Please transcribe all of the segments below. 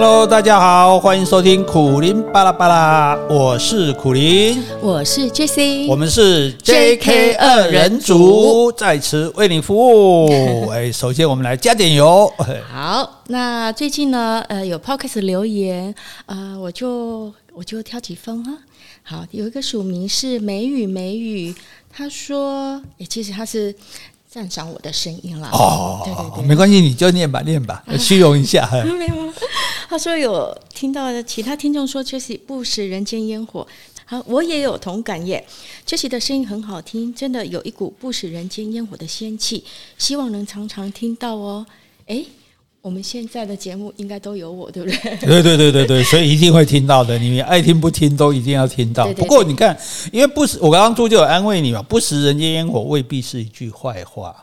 Hello，大家好，欢迎收听苦林巴拉巴拉，我是苦林，我是 Jessie，我们是 JK 二人组，在此为你服务。哎，首先我们来加点油。好，那最近呢，呃，有 Podcast 留言，呃，我就我就挑几封啊。好，有一个署名是美语美语，他说，哎，其实他是。赞赏我的声音了哦，对对对，没关系，你就念吧，念吧，虚荣一下。没有，他说有听到的其他听众说 Jessie 不食人间烟火，好，我也有同感耶。Jessie 的声音很好听，真的有一股不食人间烟火的仙气，希望能常常听到哦。诶。我们现在的节目应该都有我，对不对？对对对对对，所以一定会听到的。你爱听不听都一定要听到。不过你看，因为不食，我刚刚做就有安慰你嘛，不食人间烟火未必是一句坏话，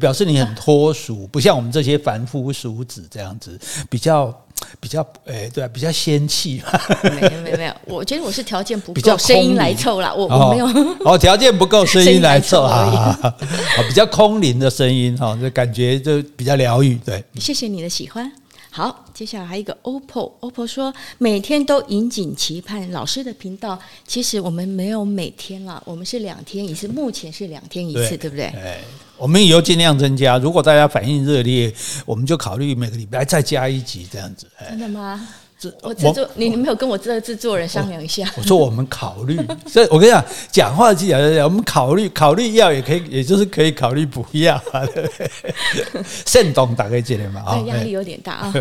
表示你很脱俗，不像我们这些凡夫俗子这样子比较。比较诶，对啊，比较仙气。没有没有没有，我觉得我是条件不够，声音来凑啦。我我没有哦，条件不够，声音来凑啊。比较空灵的声音哈，就感觉就比较疗愈。对，谢谢你的喜欢。好，接下来还有一个 OPPO，OPPO 说每天都引颈期盼老师的频道。其实我们没有每天了，我们是两天一次，目前是两天一次，对，对不对？我们以后尽量增加，如果大家反应热烈，我们就考虑每个礼拜再加一集这样子。真的吗？我制作你，你没有跟我这个制作人商量一下？我，我说我们考虑，所以我跟你讲，讲话技巧就是讲，我们考虑考虑要也可以，也就是可以考虑不要？慎重大概这点嘛，啊，压力有点大啊。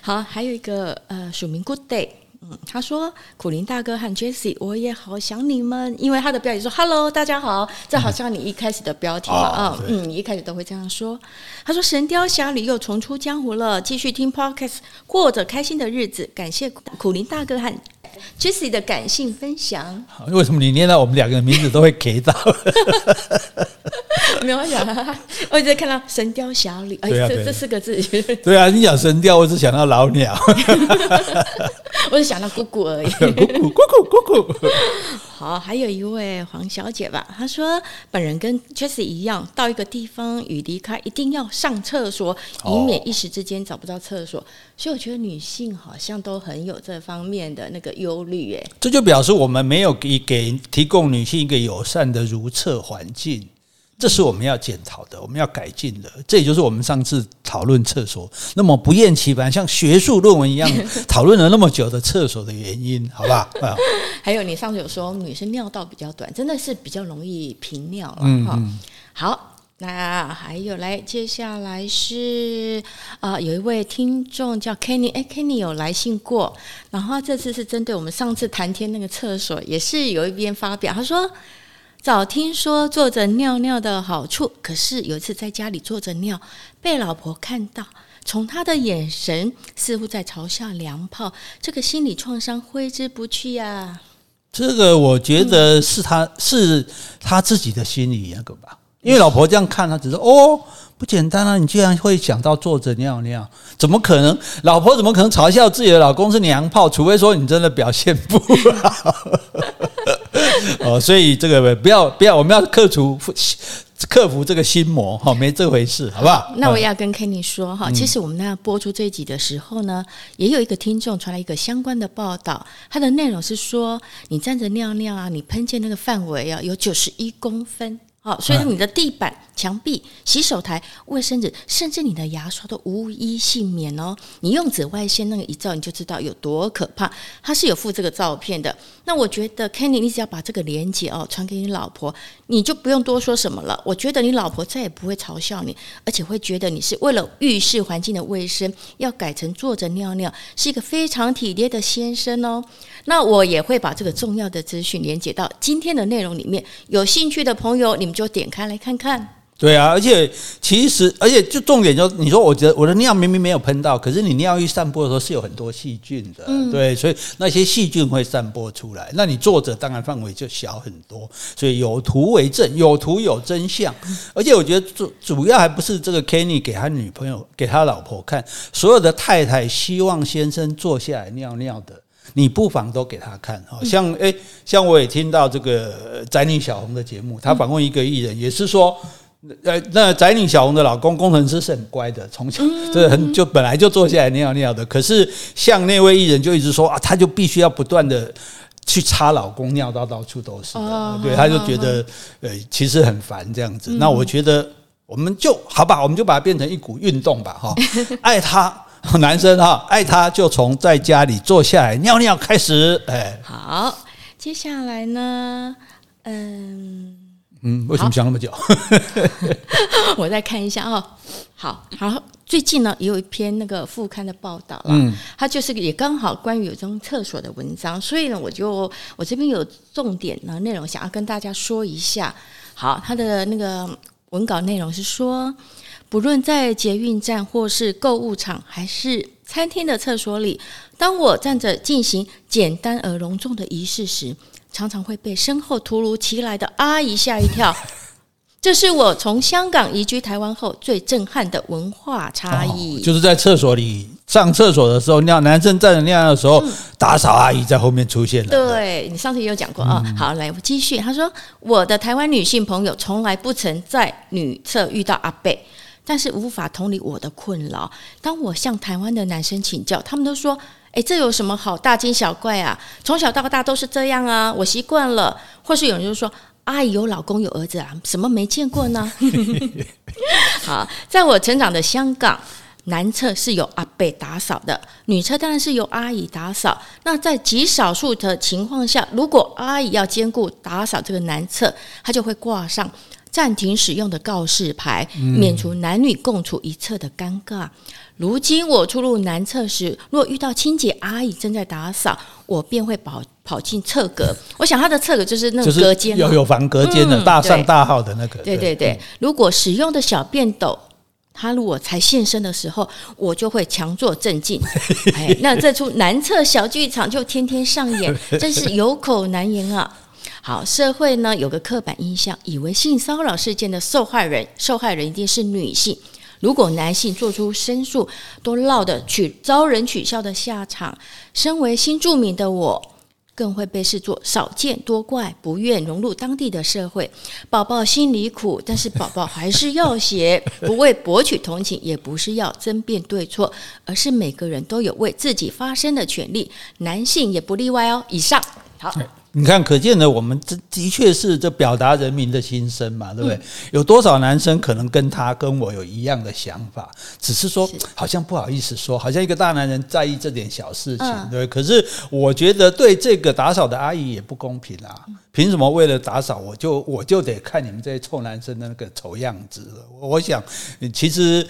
好，还有一个呃，署名 Good Day。嗯，他说：“苦林大哥和 Jessie，我也好想你们。”因为他的标题说 “Hello，大家好”，这好像你一开始的标题嘛啊，嗯，你一开始都会这样说。他说：“神雕侠侣又重出江湖了，继续听 Podcast，过着开心的日子。”感谢苦林大哥和 Jessie 的感性分享。为什么你念到我们两个名字都会 给到？没有想到，我一直在看到“神雕侠侣”，哎，这这四个字。对啊，你讲神雕，我只想到老鸟。我只想到姑姑而已。姑姑，姑姑，姑姑。好，还有一位黄小姐吧，她说本人跟 Jessie 一样，到一个地方与离开一定要上厕所，以免一时之间找不到厕所。所以我觉得女性好像都很有这方面的那个忧虑，哎，这就表示我们没有给给提供女性一个友善的如厕环境。这是我们要检讨的，我们要改进的。这也就是我们上次讨论厕所那么不厌其烦，像学术论文一样讨论了那么久的厕所的原因，好吧？还有你上次有说女生尿道比较短，真的是比较容易频尿了。哈，嗯，好，那还有来，接下来是啊、呃，有一位听众叫 Kenny，哎，Kenny 有来信过，然后这次是针对我们上次谈天那个厕所，也是有一边发表，他说。早听说坐着尿尿的好处，可是有一次在家里坐着尿，被老婆看到，从她的眼神似乎在嘲笑娘炮，这个心理创伤挥之不去呀、啊。这个我觉得是他、是他自己的心理那个吧，因为老婆这样看他，只是哦，不简单啊，你居然会想到坐着尿尿，怎么可能？老婆怎么可能嘲笑自己的老公是娘炮？除非说你真的表现不好。哦，所以这个不要不要，我们要克服克服这个心魔哈，没这回事，好不好？那我要跟 Kenny 说哈，其实我们那播出这一集的时候呢，也有一个听众传来一个相关的报道，它的内容是说，你站着尿尿啊，你喷溅那个范围啊，有九十一公分。好，所以你的地板、墙壁、洗手台、卫生纸，甚至你的牙刷都无一幸免哦。你用紫外线那个一照，你就知道有多可怕。它是有附这个照片的。那我觉得，Kenny，你只要把这个连接哦传给你老婆，你就不用多说什么了。我觉得你老婆再也不会嘲笑你，而且会觉得你是为了浴室环境的卫生，要改成坐着尿尿，是一个非常体贴的先生哦。那我也会把这个重要的资讯连接到今天的内容里面，有兴趣的朋友，你们就点开来看看。对啊，而且其实，而且就重点就是，你说我觉得我的尿明明没有喷到，可是你尿液散播的时候是有很多细菌的，嗯、对，所以那些细菌会散播出来。那你坐着当然范围就小很多，所以有图为证，有图有真相。而且我觉得主主要还不是这个 Kenny 给他女朋友、给他老婆看，所有的太太希望先生坐下来尿尿的。你不妨都给他看，像诶，像我也听到这个宅女小红的节目，他访问一个艺人，也是说呃，那宅女小红的老公工程师是很乖的，从小这很就本来就坐下来尿尿的。可是像那位艺人就一直说啊，他就必须要不断的去擦老公尿到到处都是的，对，他就觉得呃其实很烦这样子。那我觉得我们就好吧，我们就把它变成一股运动吧，哈，爱他男生哈，爱他就从在家里坐下来尿尿开始，哎，好，接下来呢，嗯。嗯，为什么想那么久？我再看一下哦。好，好，最近呢也有一篇那个副刊的报道了，嗯，它就是也刚好关于有这种厕所的文章，所以呢，我就我这边有重点的内容想要跟大家说一下。好，它的那个文稿内容是说，不论在捷运站或是购物场，还是餐厅的厕所里，当我站着进行简单而隆重的仪式时，常常会被身后突如其来的阿姨吓一跳，这是我从香港移居台湾后最震撼的文化差异。哦，就是在厕所里上厕所的时候，尿男生站着尿尿的时候，嗯、打扫阿姨在后面出现了。对，你上次也有讲过啊。嗯、好，来我继续。他说，我的台湾女性朋友从来不曾在女厕遇到阿伯，但是无法同理我的困扰。当我向台湾的男生请教，他们都说。诶，这有什么好大惊小怪啊？从小到大都是这样啊，我习惯了。或是有人就说：“阿姨有老公有儿子啊，什么没见过呢？” 好，在我成长的香港，男厕是由阿伯打扫的，女厕当然是由阿姨打扫。那在极少数的情况下，如果阿姨要兼顾打扫这个男厕，她就会挂上暂停使用的告示牌，免除男女共处一厕的尴尬。如今我出入男厕时，若遇到清洁阿姨正在打扫，我便会跑跑进厕格。我想他的厕格就是那个隔间，有有房隔间的、嗯、大上大号的那个。对对对，对，如果使用的小便斗，他如果才现身的时候，我就会强作镇静。哎，那这出男厕小剧场就天天上演，真是有口难言啊。好，社会呢有个刻板印象，以为性骚扰事件的受害人，受害人一定是女性。如果男性做出申诉，都落得取遭人取笑的下场。身为新住民的我，更会被视作少见多怪，不愿融入当地的社会。宝宝心里苦，但是宝宝还是要写，不为博取同情，也不是要争辩对错，而是每个人都有为自己发声的权利，男性也不例外哦。以上，好。你看，可见呢，我们这的确是这表达人民的心声嘛，对不对？有多少男生可能跟他跟我有一样的想法，只是说好像不好意思说，好像一个大男人在意这点小事情，对。可是我觉得对这个打扫的阿姨也不公平啊。凭什么为了打扫，我就我就得看你们这些臭男生的那个丑样子？我想，其实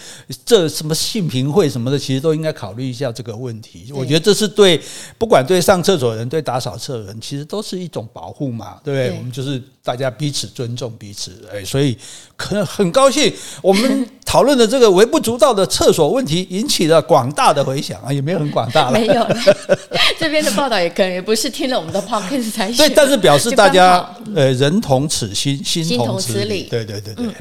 这什么性平会什么的，其实都应该考虑一下这个问题。我觉得这是对，不管对上厕所的人，对打扫厕所的人，其实都是一种保护嘛，对不对？我们就是。大家彼此尊重彼此，哎，所以可能很高兴，我们讨论的这个微不足道的厕所问题引起了广大的回响啊，也没有很广大了，没有。这边的报道也可能也不是听了我们的 podcast 才写，对，但是表示大家呃人同此心，心同此理，对对对对。好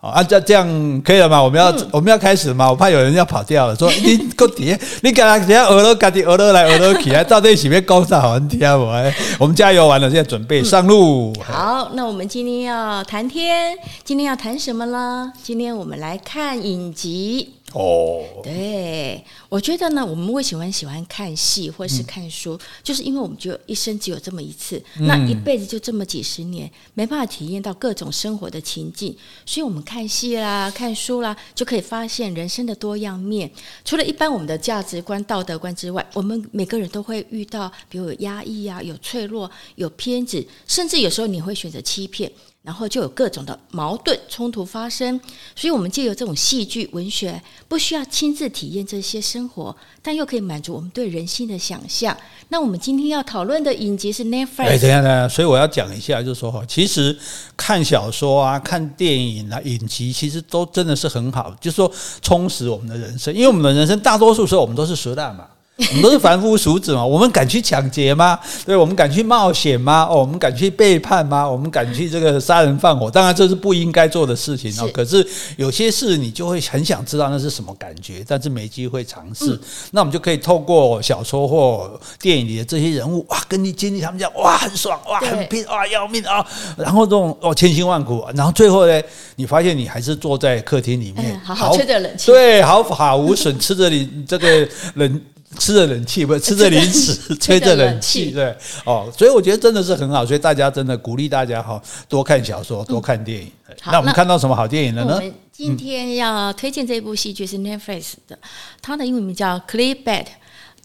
啊，这这样可以了吗？我们要、嗯、我们要开始了吗？我怕有人要跑掉了，说 你给我底下，你刚刚底下鹅肉，赶紧鹅肉来，鹅肉起来，到底起面高潮好听我哎，我们加油完了，现在准备上路。嗯、好，那我们今天要谈天，今天要谈什么呢？今天我们来看影集。哦，对，我觉得呢，我们为什么喜欢看戏或是看书，嗯、就是因为我们就一生只有这么一次，嗯、那一辈子就这么几十年，没办法体验到各种生活的情境，所以我们看戏啦、看书啦，就可以发现人生的多样面。除了一般我们的价值观、道德观之外，我们每个人都会遇到，比如有压抑啊、有脆弱、有偏执，甚至有时候你会选择欺骗。然后就有各种的矛盾冲突发生，所以，我们借由这种戏剧文学，不需要亲自体验这些生活，但又可以满足我们对人性的想象。那我们今天要讨论的影集是 Netflix。哎，等一下，等一下，所以我要讲一下，就是说，其实看小说啊、看电影啊、影集，其实都真的是很好，就是说充实我们的人生。因为我们的人生大多数时候我们都是熟蛋嘛。我们都是凡夫俗子嘛，我们敢去抢劫吗？对，我们敢去冒险吗？哦，我们敢去背叛吗？我们敢去这个杀人放火？当然这是不应该做的事情哦。可是有些事你就会很想知道那是什么感觉，但是没机会尝试。嗯、那我们就可以透过小说或电影里的这些人物哇，跟你经历他们讲哇很爽哇很拼哇要命啊，然后这种哦千辛万苦，然后最后呢，你发现你还是坐在客厅里面，嗯、好好吹着冷气，对，毫发无损，吃着你这个冷。吃着冷气，不是 吃着零食，吹着冷气，对哦，所以我觉得真的是很好，所以大家真的鼓励大家哈，多看小说，多看电影。嗯、那我们看到什么好电影了呢？我们今天要推荐这部戏剧是 Netflix 的，它的英文名叫《Clear Bait》。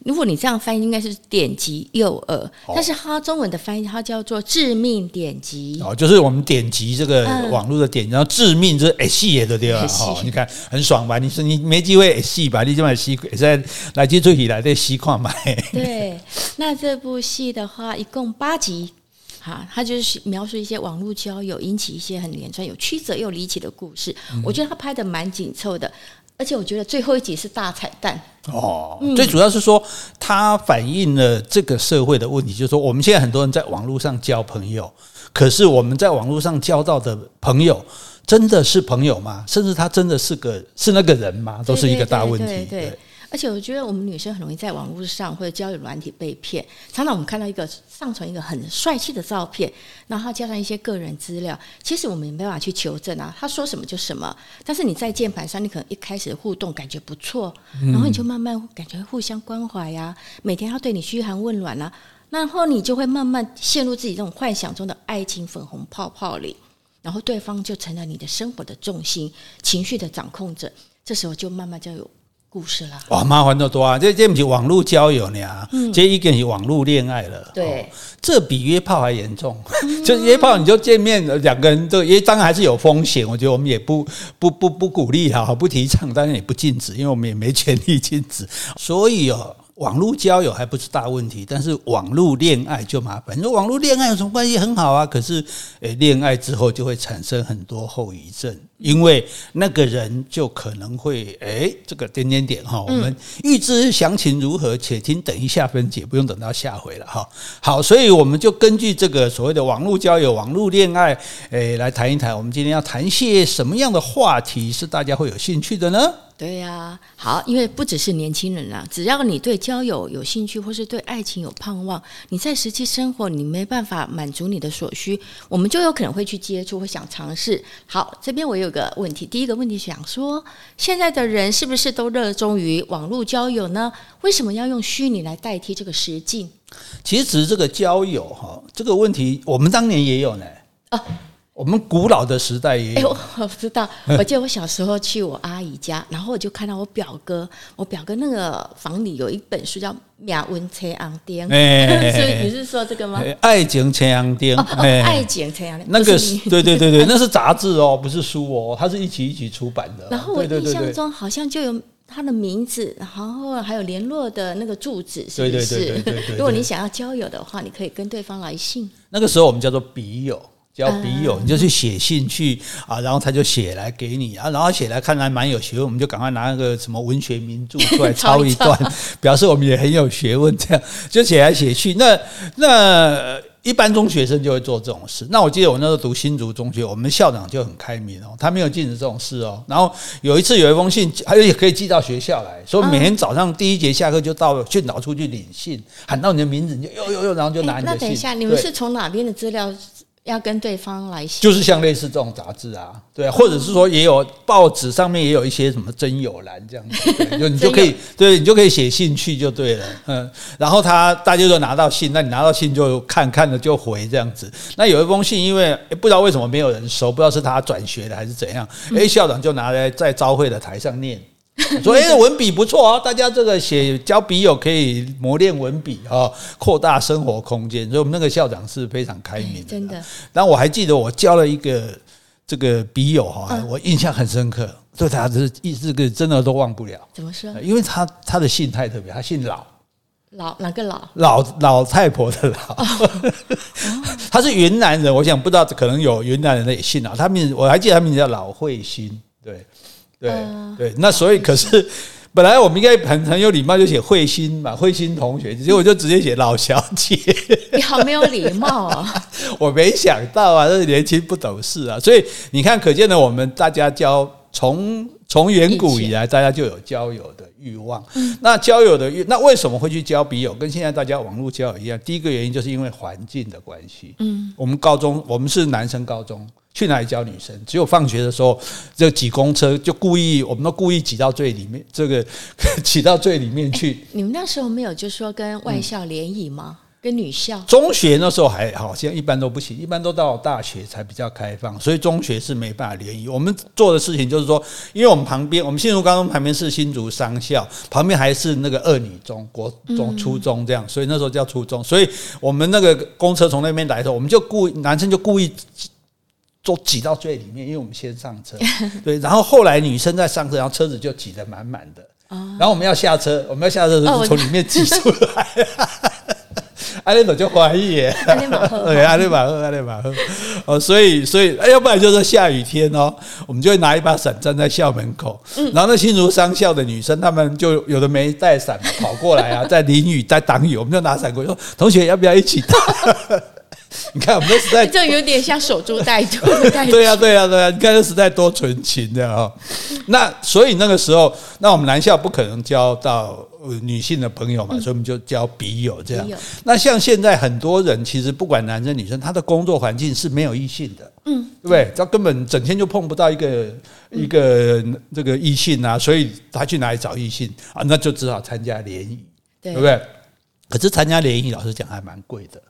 如果你这样翻译，应该是点击诱饵，但是它中文的翻译它叫做致命点击哦，就是我们点击这个网络的点，然后致命就是哎戏也的对吧？哦，你看很爽吧？你说你没机会哎戏吧？你就买戏，在来接最起来的戏况买。对，那这部戏的话，一共八集，哈，它就是描述一些网络交友引起一些很连串、有曲折又离奇的故事。我觉得它拍的蛮紧凑的。而且我觉得最后一集是大彩蛋哦，最主要是说它反映了这个社会的问题，就是说我们现在很多人在网络上交朋友，可是我们在网络上交到的朋友真的是朋友吗？甚至他真的是个是那个人吗？都是一个大问题。对对对对。而且我觉得我们女生很容易在网络上或者交友软体被骗。常常我们看到一个上传一个很帅气的照片，然后加上一些个人资料，其实我们也没办法去求证啊，他说什么就什么。但是你在键盘上，你可能一开始的互动感觉不错，然后你就慢慢感觉互相关怀呀，每天要对你嘘寒问暖啊，然后你就会慢慢陷入自己这种幻想中的爱情粉红泡泡里，然后对方就成了你的生活的重心，情绪的掌控者，这时候就慢慢就有。故事啦哇，麻烦的多啊！这这不是网络交友呢，嗯，这一个是网络恋爱了。对，哦，这比约炮还严重。就约炮你就见面，两个人都，因为当然还是有风险。我觉得我们也不不不不鼓励哈，不提倡，当然也不禁止，因为我们也没权利禁止。所以哦。网络交友还不是大问题，但是网络恋爱就麻烦。你说网络恋爱有什么关系？很好啊，可是，诶，恋爱之后就会产生很多后遗症，因为那个人就可能会，诶，这个点点点哈。我们预知详情如何，且听等一下分解，不用等到下回了哈。好，所以我们就根据这个所谓的网络交友、网络恋爱，诶，来谈一谈。我们今天要谈些什么样的话题是大家会有兴趣的呢？对呀、啊，好，因为不只是年轻人啦，只要你对交友有兴趣，或是对爱情有盼望，你在实际生活你没办法满足你的所需，我们就有可能会去接触，会想尝试。好，这边我有个问题，第一个问题想说，现在的人是不是都热衷于网络交友呢？为什么要用虚拟来代替这个实境？其实这个交友哈，这个问题我们当年也有呢。啊。我们古老的时代也有，哎，我 不知道。我记得我小时候去我阿姨家，然后我就看到我表哥，我表哥那个房里有一本书叫《命运青红灯》，所以你是说这个吗？爱情青红灯，哦哦，爱情青红灯，那个是对对对对，那是杂志哦，不是书哦，它是一起一起出版的。然后我印象中好像就有他的名字，然后还有联络的那个住址，是不是？如果你想要交友的话，你可以跟对方来信。那个时候我们叫做笔友。交笔友，你就去写信去啊，然后他就写来给你啊，然后写来看来蛮有学问，我们就赶快拿那个什么文学名著出来抄一段，表示我们也很有学问。这样就写来写去，那那一般中学生就会做这种事。那我记得我那时候读新竹中学，我们校长就很开明哦，他没有禁止这种事哦。然后有一次有一封信，还有也可以寄到学校来，所以每天早上第一节下课就到训导处去领信，喊到你的名字，你就呦呦呦，然后就拿你的信。那等一下，你们是从哪边的资料？要跟对方来写，就是像类似这种杂志啊，对啊，或者是说也有报纸上面也有一些什么真友栏这样子，就你就可以，对，你就可以写信去就对了，嗯，然后他大家就拿到信，那你拿到信就看看了就回这样子。那有一封信，因为不知道为什么没有人收，不知道是他转学的还是怎样，哎，校长就拿来在招会的台上念。所以文笔不错啊，大家这个写交笔友可以磨练文笔啊，扩大生活空间。所以我们那个校长是非常开明的，真的。但我还记得我交了一个这个笔友哈，我印象很深刻，对他是意思这个真的都忘不了。怎么说？因为他他的姓太特别，他姓老，老哪个老？老老太婆的老。他是云南人，我想不知道可能有云南人的也姓老。他名字我还记得他名字叫老慧心，对。对对，那所以可是本来我们应该很很有礼貌，就写慧心嘛，慧心同学，结果就直接写老小姐。你好没有礼貌啊、哦！我没想到啊，这是年轻不懂事啊，所以你看，可见的我们大家交从从远古以来，大家就有交友的欲望。那交友的欲，那为什么会去交笔友？跟现在大家网络交友一样，第一个原因就是因为环境的关系。嗯，我们高中，我们是男生高中。去哪里教女生？只有放学的时候，就挤公车，就故意，我们都故意挤到最里面，这个 挤到最里面去。你们那时候没有就说跟外校联谊吗？嗯、跟女校？中学那时候还好现在一般都不行，一般都到大学才比较开放，所以中学是没办法联谊。我们做的事情就是说，因为我们旁边，我们新竹高中旁边是新竹商校，旁边还是那个二女中、国中、初中这样，所以那时候叫初中。所以我们那个公车从那边来的时候，我们就故意男生就故意。都挤到最里面，因为我们先上车，对，然后后来女生在上车，然后车子就挤得满满的，然后我们要下车，我们要下车的时候从里面挤出来，阿丽朵就怀疑，阿丽马赫，对，阿丽马赫，阿丽马赫，哦，所以，所以，要不然就是下雨天哦，我们就会拿一把伞站在校门口，然后那新竹商校的女生，她们就有的没带伞跑过来啊，在淋雨，在挡雨，我们就拿伞过去说，同学要不要一起打？你看，我们的时代这有点像守株待兔的感觉。对呀，对呀，对呀！你看，这时代多纯情的啊！那所以那个时候，那我们男校不可能交到女性的朋友嘛，所以我们就交笔友这样。那像现在很多人，其实不管男生女生，他的工作环境是没有异性的，嗯，对不对？他根本整天就碰不到一个一个这个异性啊，所以他去哪里找异性啊？那就只好参加联谊，对不对？可是参加联谊，老实讲还蛮贵的。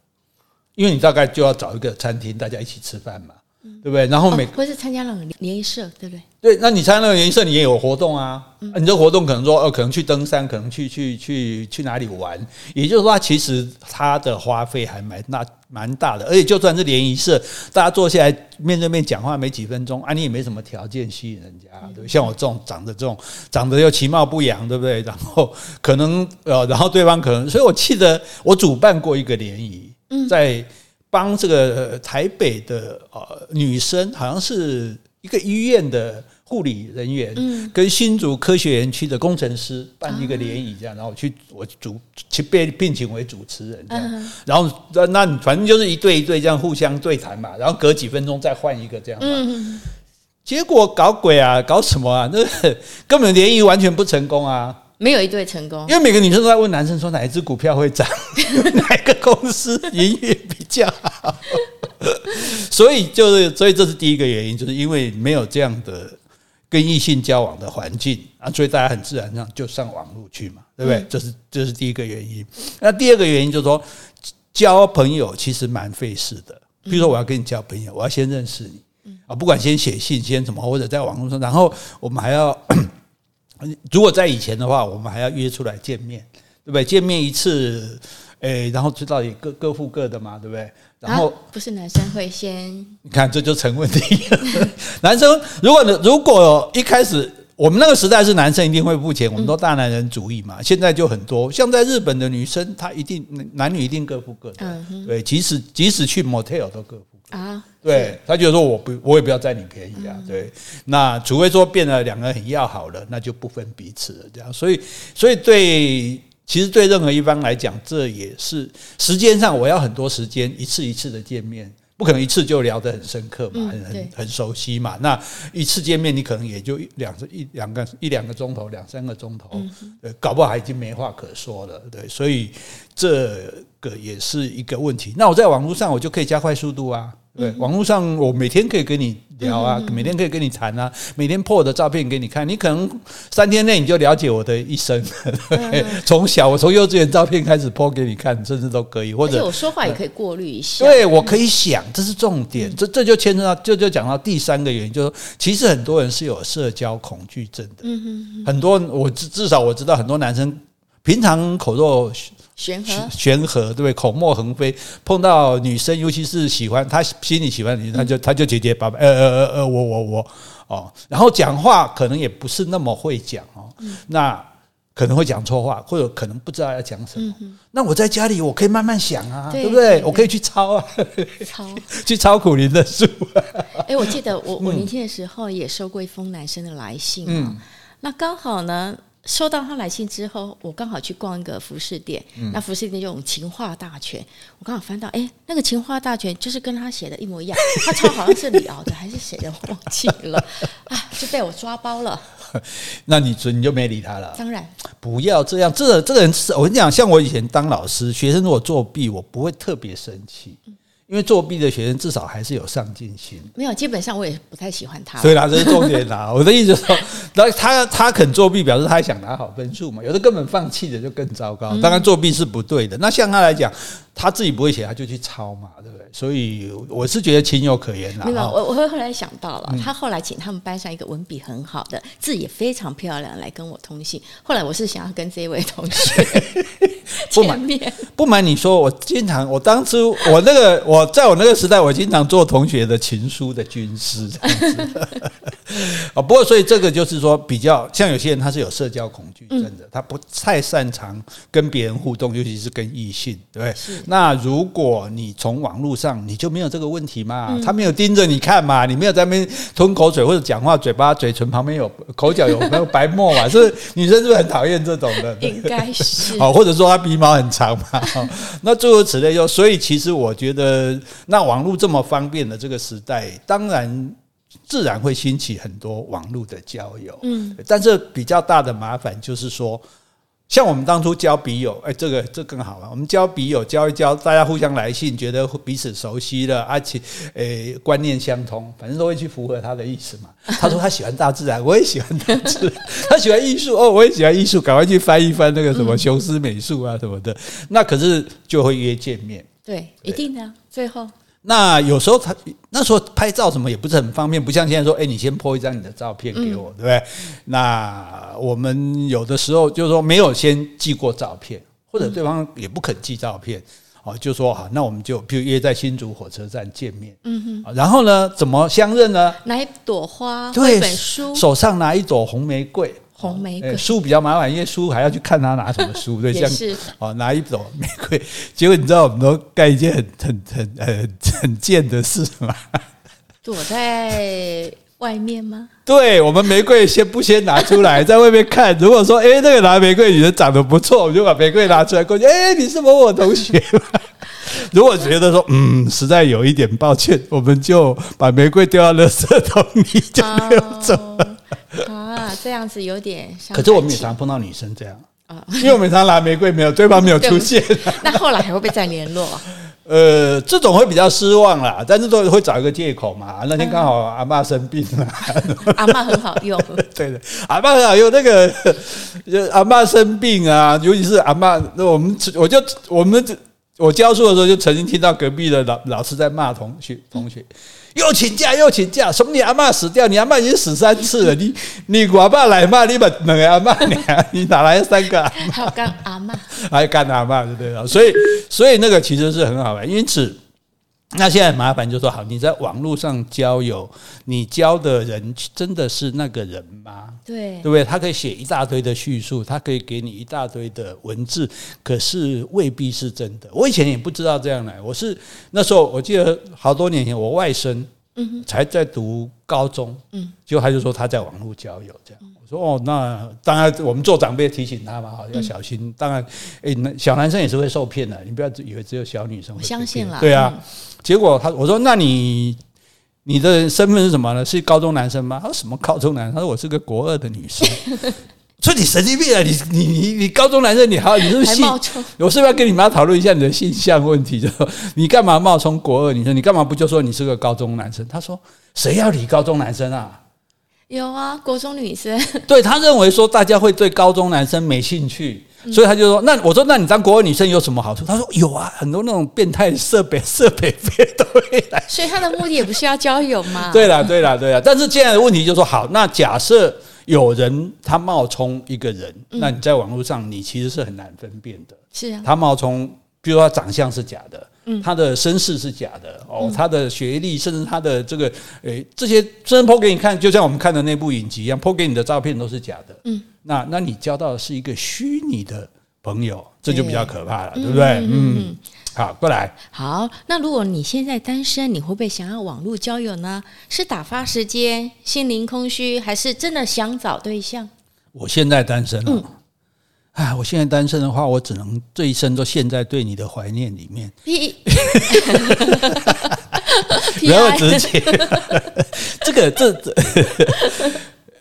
因为你大概就要找一个餐厅，大家一起吃饭嘛，嗯、对不对？然后每、哦、或是参加那种联谊社，对不对？对，那你参加那个联谊社，你也有活动啊。嗯、你这活动可能说，哦，可能去登山，可能去去去去哪里玩。也就是说，其实它的花费还蛮大蛮大的。而且就算是联谊社，大家坐下来面对面讲话没几分钟，啊，你也没什么条件吸引人家，对不对？像我这种长得这种长得又其貌不扬，对不对？然后可能呃，然后对方可能，所以我记得我主办过一个联谊。在帮这个台北的呃女生，好像是一个医院的护理人员，跟新竹科学园区的工程师办一个联谊，这样，然后我去我主去被聘请为主持人，这样，然后那那反正就是一对一对这样互相对谈嘛，然后隔几分钟再换一个这样嘛，结果搞鬼啊，搞什么啊？那根本联谊完全不成功啊！没有一对成功，因为每个女生都在问男生说哪一只股票会涨，哪个公司营运比较好，所以就是，所以这是第一个原因，就是因为没有这样的跟异性交往的环境啊，所以大家很自然上就上网络去嘛，对不对？这是这是第一个原因。那第二个原因就是说，交朋友其实蛮费事的。比如说，我要跟你交朋友，我要先认识你啊，不管先写信，先什么，或者在网络上，然后我们还要。如果在以前的话，我们还要约出来见面，对不对？见面一次，诶，然后知道也各各付各的嘛，对不对？然后不是男生会先，你看这就成问题。男生如果如果一开始我们那个时代是男生一定会付钱，我们都大男人主义嘛。现在就很多，像在日本的女生，她一定男女一定各付各的，对，即使即使去 motel 都各付。啊，对，他就说我不，我也不要占你便宜啊。对，那除非说变了两个人很要好了，那就不分彼此了。这样，所以，所以对，其实对任何一方来讲，这也是时间上我要很多时间，一次一次的见面，不可能一次就聊得很深刻嘛，很很很熟悉嘛。那一次见面，你可能也就两一两个一两个钟头，两三个钟头，对，搞不好已经没话可说了。对，所以这个也是一个问题。那我在网络上，我就可以加快速度啊。对，网络上我每天可以跟你聊啊，每天可以跟你谈啊，每天破我的照片给你看，你可能三天内你就了解我的一生。对，从小我从幼稚园照片开始 po 给你看，甚至都可以。或者我说话也可以过滤一下。对，我可以想，这是重点。这这就牵扯到，这就讲到第三个原因，就是其实很多人是有社交恐惧症的。很多我至至少我知道很多男生平常口若。悬河，悬河，对不对？口沫横飞，碰到女生，尤其是喜欢他心里喜欢的女生，他就他就结结巴巴，呃呃呃呃，我我我哦，然后讲话可能也不是那么会讲哦，那可能会讲错话，或者可能不知道要讲什么。那我在家里我可以慢慢想啊，对不对？我可以去抄啊，抄 去抄苦林的书。哎，我记得我我年轻的时候也收过一封男生的来信啊，那刚好呢。收到他来信之后，我刚好去逛一个服饰店，嗯、那服饰店就用情话大全，我刚好翻到，哎，那个情话大全就是跟他写的一模一样，他抄好像是李敖的还是谁的，我忘记了，啊，就被我抓包了。那你你就没理他了？当然，不要这样，这个这个人是我跟你讲，像我以前当老师，学生如果作弊，我不会特别生气。嗯因为作弊的学生至少还是有上进心。没有，基本上我也不太喜欢他。所以啦，这是重点啦。我的意思说，然后他他肯作弊，表示他还想拿好分数嘛。有的根本放弃的就更糟糕。当然作弊是不对的。那像他来讲，他自己不会写，他就去抄嘛，对不对？所以我是觉得情有可原啦。没有，我我会后来想到了，他后来请他们班上一个文笔很好的、字也非常漂亮来跟我通信。后来我是想要跟这一位同学 见面。不瞒你说，我经常，我当初我那个我。在我那个时代，我经常做同学的情书的军师这样子啊。不过，所以这个就是说，比较像有些人他是有社交恐惧症的，他不太擅长跟别人互动，尤其是跟异性，对不对？那如果你从网络上，你就没有这个问题嘛？他没有盯着你看嘛？你没有在那边吞口水或者讲话，嘴巴嘴唇旁边有口角有没有白沫嘛？是女生是不是很讨厌这种的？应该是哦，或者说他鼻毛很长嘛？那诸如此类，就所以其实我觉得。那网络这么方便的这个时代，当然自然会兴起很多网络的交友。嗯，但是比较大的麻烦就是说，像我们当初交笔友，哎，这个这更好了。我们交笔友交一交，大家互相来信，觉得彼此熟悉了，而且诶观念相通，反正都会去符合他的意思嘛。他说他喜欢大自然，我也喜欢大自然；他喜欢艺术，哦，我也喜欢艺术，赶快去翻一翻那个什么雄狮美术啊什么的。那可是就会约见面。对，一定的。最后，那有时候他那时候拍照什么也不是很方便，不像现在说，哎，你先 po 一张你的照片给我，对不对？那我们有的时候就是说没有先寄过照片，或者对方也不肯寄照片，哦，就说好，那我们就比如约在新竹火车站见面，嗯哼，然后呢，怎么相认呢？拿一朵花，对，一本书，手上拿一朵红玫瑰。红玫瑰书比较麻烦，因为书还要去看他拿什么书，对，像是哦拿一朵玫瑰，结果你知道我们都干一件很很很呃很贱的事吗？躲在外面吗？对，我们玫瑰先不先拿出来，在外面看。如果说哎那个拿玫瑰女人长得不错，我们就把玫瑰拿出来过去。哎，你是某某同学吗？如果觉得说嗯实在有一点抱歉，我们就把玫瑰丢到垃圾桶里就没有走了。啊，这样子有点像。可是我们也常碰到女生这样啊，因为我们常拿玫瑰，没有对方没有出现。那后来还会不会再联络？呃，这种会比较失望啦，但是都会找一个借口嘛。那天刚好阿嬷生病了，阿嬷很好用。对的，阿嬷很好用。那个阿嬷生病啊，尤其是阿嬷，那我们我就我们我教书的时候就曾经听到隔壁的老老师在骂同学同学。又请假又请假，什么你阿妈死掉？你阿妈已经死三次了，你你我爸来骂你把两个阿妈，你 你哪来三个阿妈？还有干阿妈，还 有干阿妈，对不对？所以所以那个其实是很好玩，因此。那现在很麻烦就说好，你在网络上交友，你交的人真的是那个人吗？对，对不对？他可以写一大堆的叙述，他可以给你一大堆的文字，可是未必是真的。我以前也不知道这样来，我是那时候我记得好多年前，我外甥嗯才在读高中，嗯，结果他就说他在网络交友这样。我说哦，那当然我们做长辈提醒他嘛，要小心。当然，诶，那小男生也是会受骗的，你不要以为只有小女生会。我相信了，对啊。结果他我说，那你你的身份是什么呢？是高中男生吗？他说什么高中男生？他说我是个国二的女生。说你神经病啊！你你你你高中男生你好，你是不是性？我是不是要跟你妈讨论一下你的性向问题？就 你干嘛冒充国二女生？你干嘛不就说你是个高中男生？他说谁要理高中男生啊？有啊，国中女生。对，他认为说大家会对高中男生没兴趣。所以他就说：“那我说，那你当国二女生有什么好处？”他说：“有啊，很多那种变态设备 设备费都会来。”所以他的目的也不是要交友嘛？对啦，对啦，对啦。但是现在的问题就是说，好，那假设有人他冒充一个人，那你在网络上你其实是很难分辨的。是啊，他冒充，比如说他长相是假的。嗯，他的身世是假的哦，他的学历，甚至他的这个，诶，这些真 po 给你看，就像我们看的那部影集一样，po 给你的照片都是假的。嗯，那那你交到的是一个虚拟的朋友，这就比较可怕了，对，对不对？嗯，嗯，好，过来。好，那如果你现在单身，你会不会想要网络交友呢？是打发时间、心灵空虚，还是真的想找对象？我现在单身了，嗯，哎，我现在单身的话，我只能这一生都陷在对你的怀念里面。不要直接，这个这这，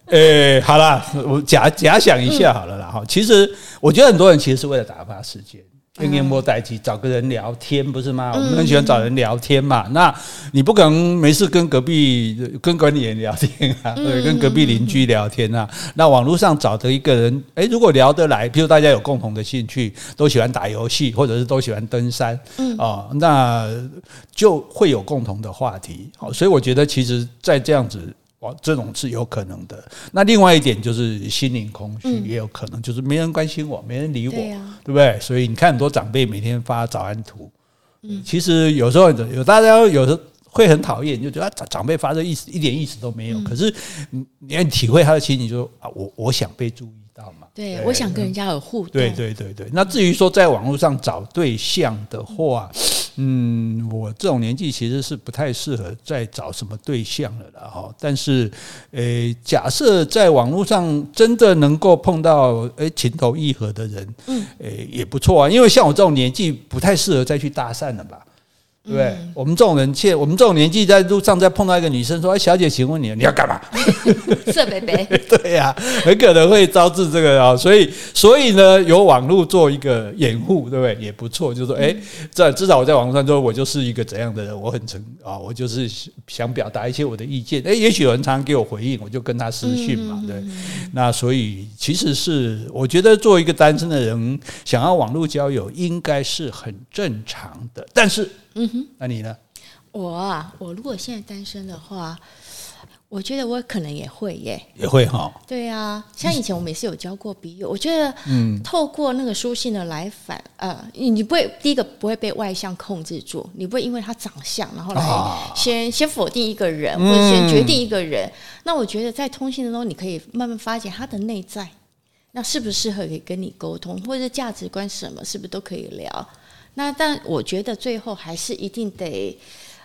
呃、欸，好了，我假假想一下好了啦哈。其实我觉得很多人其实是为了打发时间。跟烟波代替找个人聊天不是吗？我们很喜欢找人聊天嘛。那你不可能没事跟隔壁跟管理员聊天啊，对，跟隔壁邻居聊天啊。那网络上找的一个人，诶，如果聊得来，比如大家有共同的兴趣，都喜欢打游戏，或者是都喜欢登山，啊，那就会有共同的话题。好，所以我觉得其实，在这样子。这种是有可能的。那另外一点就是心灵空虚，也有可能就是没人关心我，没人理我，对不对？所以你看很多长辈每天发早安图，嗯其实有时候有大家有时候会很讨厌，就觉得长长辈发这意思一点意思都没有。可是你你要体会他的心情，就说啊，我我想被注意到嘛。对，我想跟人家有互动。对对对对。那至于说在网络上找对象的话，嗯，我这种年纪其实是不太适合再找什么对象了啦哈。但是，诶，假设在网络上真的能够碰到诶情投意合的人，嗯，诶也不错啊。因为像我这种年纪，不太适合再去搭讪了吧。对我们这种人，切，我们这种年纪，在路上再碰到一个女生，说：“哎，小姐，请问你你要干嘛？” 色贝贝，对呀、啊，很可能会招致这个啊。所以，所以呢，有网络做一个掩护，对不对？也不错。就是说，哎，在至少我在网上说，我就是一个怎样的人，我很诚啊，我就是想表达一些我的意见。哎，也许有人常常给我回应，我就跟他私讯嘛，对。那所以，其实是我觉得，做一个单身的人想要网络交友，应该是很正常的。但是。嗯哼，那你呢？我啊，我如果现在单身的话，我觉得我可能也会耶，也会哈。对啊，像以前我们也是有交过笔友，我觉得，嗯，透过那个书信的来访，呃，你不会第一个不会被外向控制住，你不会因为他长相，然后来先、啊、先否定一个人，或者先决定一个人。嗯、那我觉得在通信当中，你可以慢慢发现他的内在，那适不适合可以跟你沟通，或者是价值观什么，是不是都可以聊？那但我觉得最后还是一定得，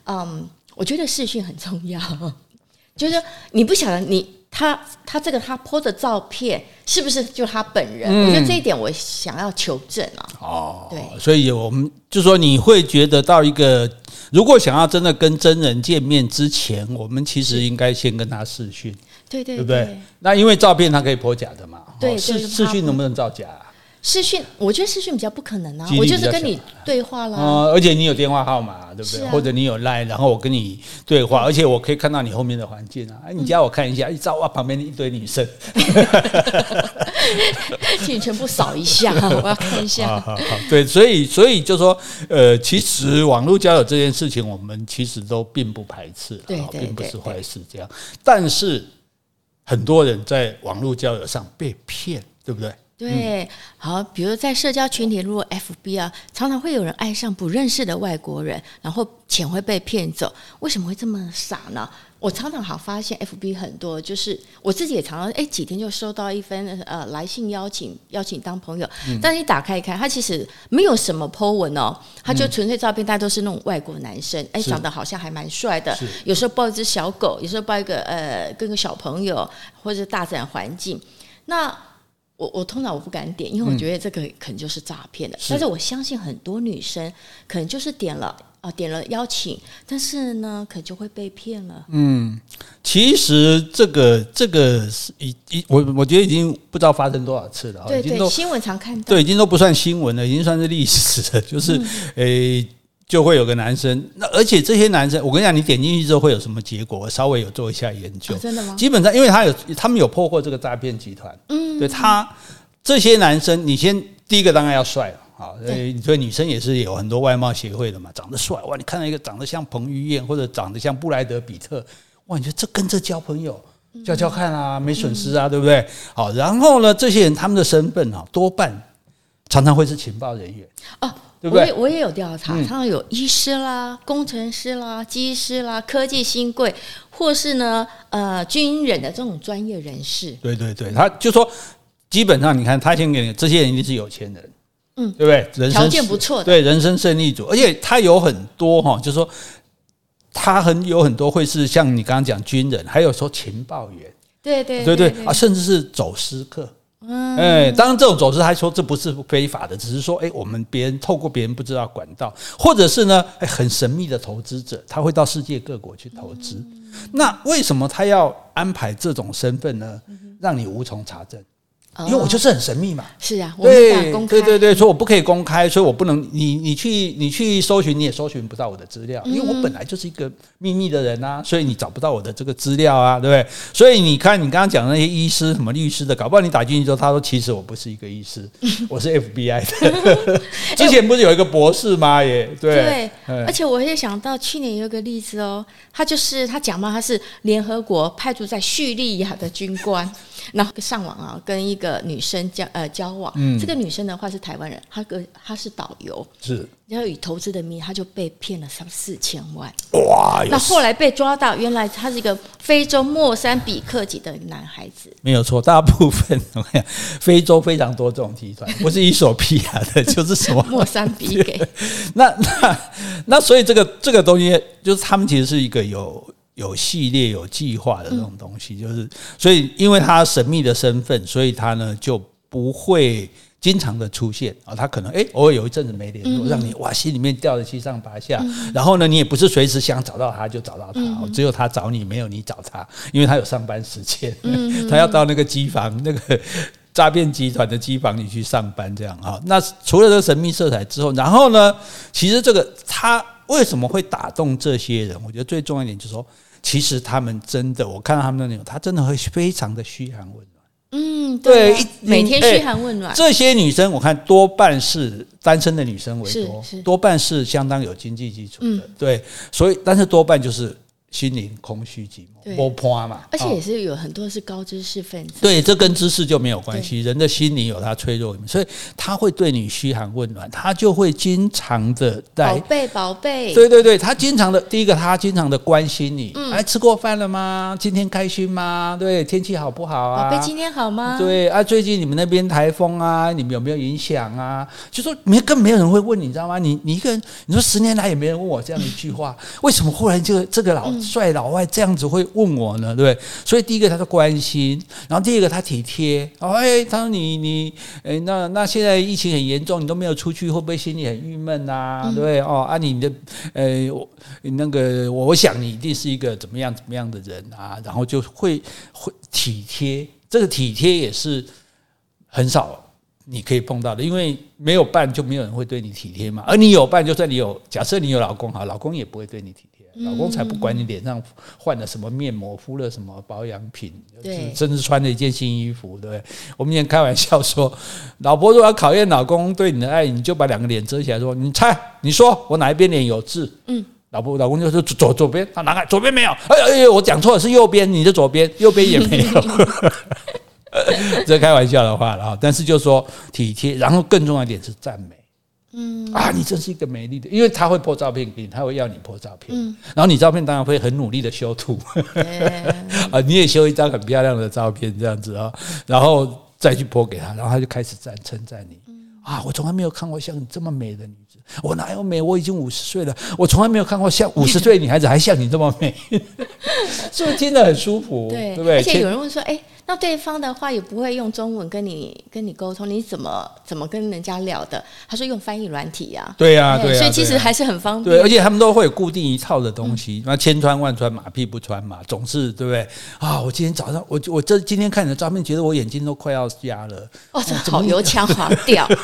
嗯，我觉得视讯很重要，就是你不晓得你他他这个他 po 的照片是不是就他本人？嗯、我觉得这一点我想要求证啊。哦，对，所以我们就说你会觉得到一个，如果想要真的跟真人见面之前，我们其实应该先跟他视讯，对对，对不对？那因为照片他可以 po 假的嘛，对，视视讯能不能造假？视讯，我觉得视讯比较不可能啊，我就是跟你对话了，嗯，而且你有电话号码，对不对？啊、或者你有 line，然后我跟你对话，而且我可以看到你后面的环境啊。哎，你家我看一下，一照哇，旁边一堆女生，请你全部扫一下，我要看一下。好好好，对，所以所以就说，呃，其实网络交友这件事情，我们其实都并不排斥，对，对，并不是坏事。这样，但是很多人在网络交友上被骗，对不对？对，好，比如在社交群体，如果 FB 啊，常常会有人爱上不认识的外国人，然后钱会被骗走。为什么会这么傻呢？我常常好发现 FB 很多，就是我自己也常常哎几天就收到一封呃来信邀请，邀请当朋友。嗯、但是你打开一看，他其实没有什么 po 文哦，他就纯粹照片，大家都是那种外国男生，哎、嗯，长得好像还蛮帅的。有时候抱一只小狗，有时候抱一个呃跟个小朋友，或者大自然环境。那我我通常我不敢点，因为我觉得这个可能就是诈骗的。嗯、但是我相信很多女生可能就是点了啊、呃，点了邀请，但是呢，可就会被骗了。嗯，其实这个这个是已已我我觉得已经不知道发生多少次了。对对，对，新闻常看到。对，已经都不算新闻了，已经算是历史了。就是诶。嗯欸就会有个男生，那而且这些男生，我跟你讲，你点进去之后会有什么结果？我稍微有做一下研究，真的吗？基本上，因为他有他们有破获这个诈骗集团，嗯，对他这些男生，你先第一个当然要帅了，好，所以女生也是有很多外貌协会的嘛，长得帅哇，你看到一个长得像彭于晏或者长得像布莱德比特，哇，你觉得这跟这交朋友，交交看啊，没损失啊，对不对？好，然后呢，这些人他们的身份啊，多半常常会是情报人员哦。对不对？我也我也有调查，常常有医师啦、工程师啦、技师啦、科技新贵，或是呢呃军人的这种专业人士。对对对，他就说，基本上你看，他先给你这些人一定是有钱人，嗯，对不对？人生条件不错的，对人生胜利组，而且他有很多哈，就是说他很有很多会是像你刚刚讲军人，还有说情报员，对对对对啊，甚至是走私客。嗯，哎，当然这种走私，他说这不是非法的，只是说，哎，我们别人透过别人不知道管道，或者是呢，哎，很神秘的投资者，他会到世界各国去投资。那为什么他要安排这种身份呢？让你无从查证。因为我就是很神秘嘛，是啊，我对对对对，所以我不可以公开，所以我不能你你去你去搜寻，你也搜寻不到我的资料，因为我本来就是一个秘密的人啊，所以你找不到我的这个资料啊，对不对？所以你看你刚刚讲的那些医师什么律师的，搞不好你打进去之后，他说其实我不是一个医师，我是 FBI 的。之前不是有一个博士吗？也对，对，而且我也想到去年有一个例子哦，他就是他讲嘛，他是联合国派驻在叙利亚的军官。然后上网啊，跟一个女生交呃交往，嗯，这个女生的话是台湾人，她个她是导游，是，然后以投资的名义，她就被骗了三四千万，哇！那后来被抓到，原来他是一个非洲莫桑比克籍的男孩子，没有错，大部分 非洲非常多这种集团，不是伊索比亚的，就是什么？莫桑比克，那那那所以这个这个东西就是他们其实是一个有。有系列、有计划的这种东西，就是所以，因为他神秘的身份，所以他呢就不会经常的出现啊。他可能诶偶尔有一阵子没联络，让你哇心里面吊的七上八下。然后呢，你也不是随时想找到他就找到他，只有他找你，没有你找他，因为他有上班时间，他要到那个机房、那个诈骗集团的机房里去上班，这样啊。那除了这个神秘色彩之后，然后呢，其实这个他为什么会打动这些人？我觉得最重要一点就是说。其实他们真的，我看到他们的那种，他真的会非常的嘘寒问暖。嗯，对，对，每天嘘寒问暖。这些女生，我看多半是单身的女生为多，多半是相当有经济基础的。嗯、对，所以但是多半就是。心灵空虚寂寞，波泼嘛，而且也是有很多是高知识分子。对，这跟知识就没有关系。人的心灵有他脆弱的，所以他会对你嘘寒问暖，他就会经常的在宝贝宝贝。对对对，他经常的第一个，他经常的关心你。哎，吃过饭了吗？今天开心吗？对，天气好不好啊？宝贝，今天好吗？对啊，最近你们那边台风啊，你们有没有影响啊？就说没，更没有人会问你，你知道吗？你你一个人，你说十年来也没人问我这样一句话，为什么忽然就这个老？帅老外这样子会问我呢，对不对？所以第一个他是关心，然后第二个他体贴。哦，哎，他说你你，哎，那那现在疫情很严重，你都没有出去，会不会心里很郁闷呐？对不对？哦，啊，你的，呃，我那个，我想你一定是一个怎么样怎么样的人啊，然后就会会体贴。这个体贴也是很少你可以碰到的，因为没有伴就没有人会对你体贴嘛。而你有伴，就算你有，假设你有老公哈，老公也不会对你体贴。老公才不管你脸上换了什么面膜，敷了什么保养品，对，甚至穿了一件新衣服，对不对？我们以前开玩笑说，老婆如果要考验老公对你的爱，你就把两个脸遮起来，说，你猜，你说我哪一边脸有痣？嗯，老婆老公就说左左边，他拿开，左边没有，哎哎哎，我讲错了，是右边，你的左边，右边也没有，这开玩笑的话了，但是就说体贴，然后更重要一点是赞美。嗯。啊，你真是一个美丽的，因为他会 po 照片给你，他会要你 po 照片，嗯，然后你照片当然会很努力的修图，啊，你也修一张很漂亮的照片这样子啊，然后再去 po 给他，然后他就开始赞称赞你，啊，我从来没有看过像你这么美的女子，我哪有美？我已经五十岁了，我从来没有看过像 五十岁的女孩子还像你这么美，是不是听得很舒服？对，对不对？而且有人问说，哎。那对方的话也不会用中文跟你跟你沟通，你怎么怎么跟人家聊的？他说用翻译软体呀。对呀，对，所以其实还是很方便。对，而且他们都会有固定一套的东西，那千穿万穿，马屁不穿嘛，总是对不对？啊，我今天早上我我这今天看你的照片，觉得我眼睛都快要瞎了。哦，这好油腔滑调。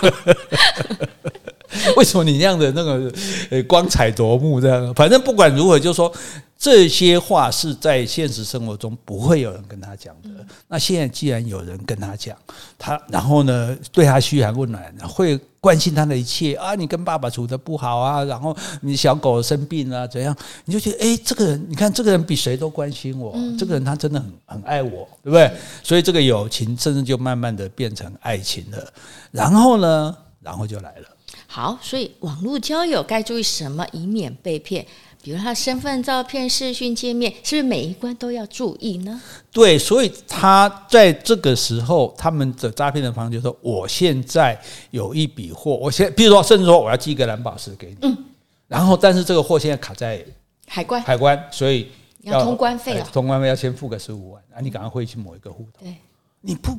为什么你那样的那个呃光彩夺目这样？反正不管如何，就是说。这些话是在现实生活中不会有人跟他讲的。那现在既然有人跟他讲，他然后呢，对他嘘寒问暖，会关心他的一切啊。你跟爸爸处的不好啊，然后你小狗生病啊怎样？你就觉得哎，这个人，你看这个人比谁都关心我，这个人他真的很很爱我，对不对？所以这个友情甚至就慢慢的变成爱情了。然后呢，然后就来了。好，所以网络交友该注意什么，以免被骗？比如他身份照片、视讯界面，是不是每一关都要注意呢？对，所以他在这个时候，他们的诈骗的方式就说：“我现在有一笔货，我现比如说，甚至说我要寄一个蓝宝石给你，嗯，然后但是这个货现在卡在海关，海关，所以要，要通关费了，通关费要先付个十五万，啊，你赶快汇去某一个户头，对，你不。”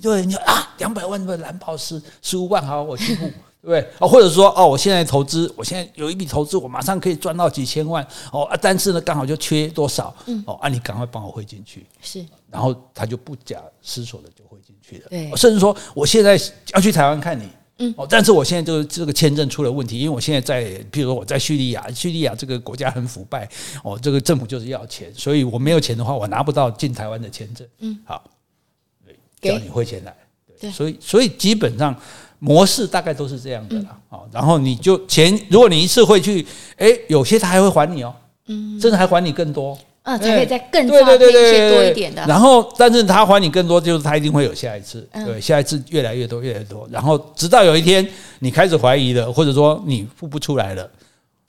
对，你说啊，两百万的蓝宝石，十五万好，我去付。对不对？哦，或者说哦，我现在投资，我现在有一笔投资，我马上可以赚到几千万哦啊！但是呢，刚好就缺多少，嗯，哦啊，你赶快帮我汇进去，是，然后他就不假思索的就汇进去了，对，甚至说我现在要去台湾看你，嗯，哦，但是我现在这个这个签证出了问题，因为我现在在，比如说我在叙利亚，叙利亚这个国家很腐败，哦，这个政府就是要钱，所以我没有钱的话，我拿不到进台湾的签证，嗯，好，叫你汇钱来，对，所以所以基本上。模式大概都是这样的啦，好，然后你就钱，如果你一次会去，哎，有些他还会还你哦，嗯，甚至还还你更多，嗯，才可以再更对对对对多一点的。然后，但是他还你更多，就是他一定会有下一次，对，下一次越来越多，越来越多，然后直到有一天你开始怀疑了，或者说你付不出来了。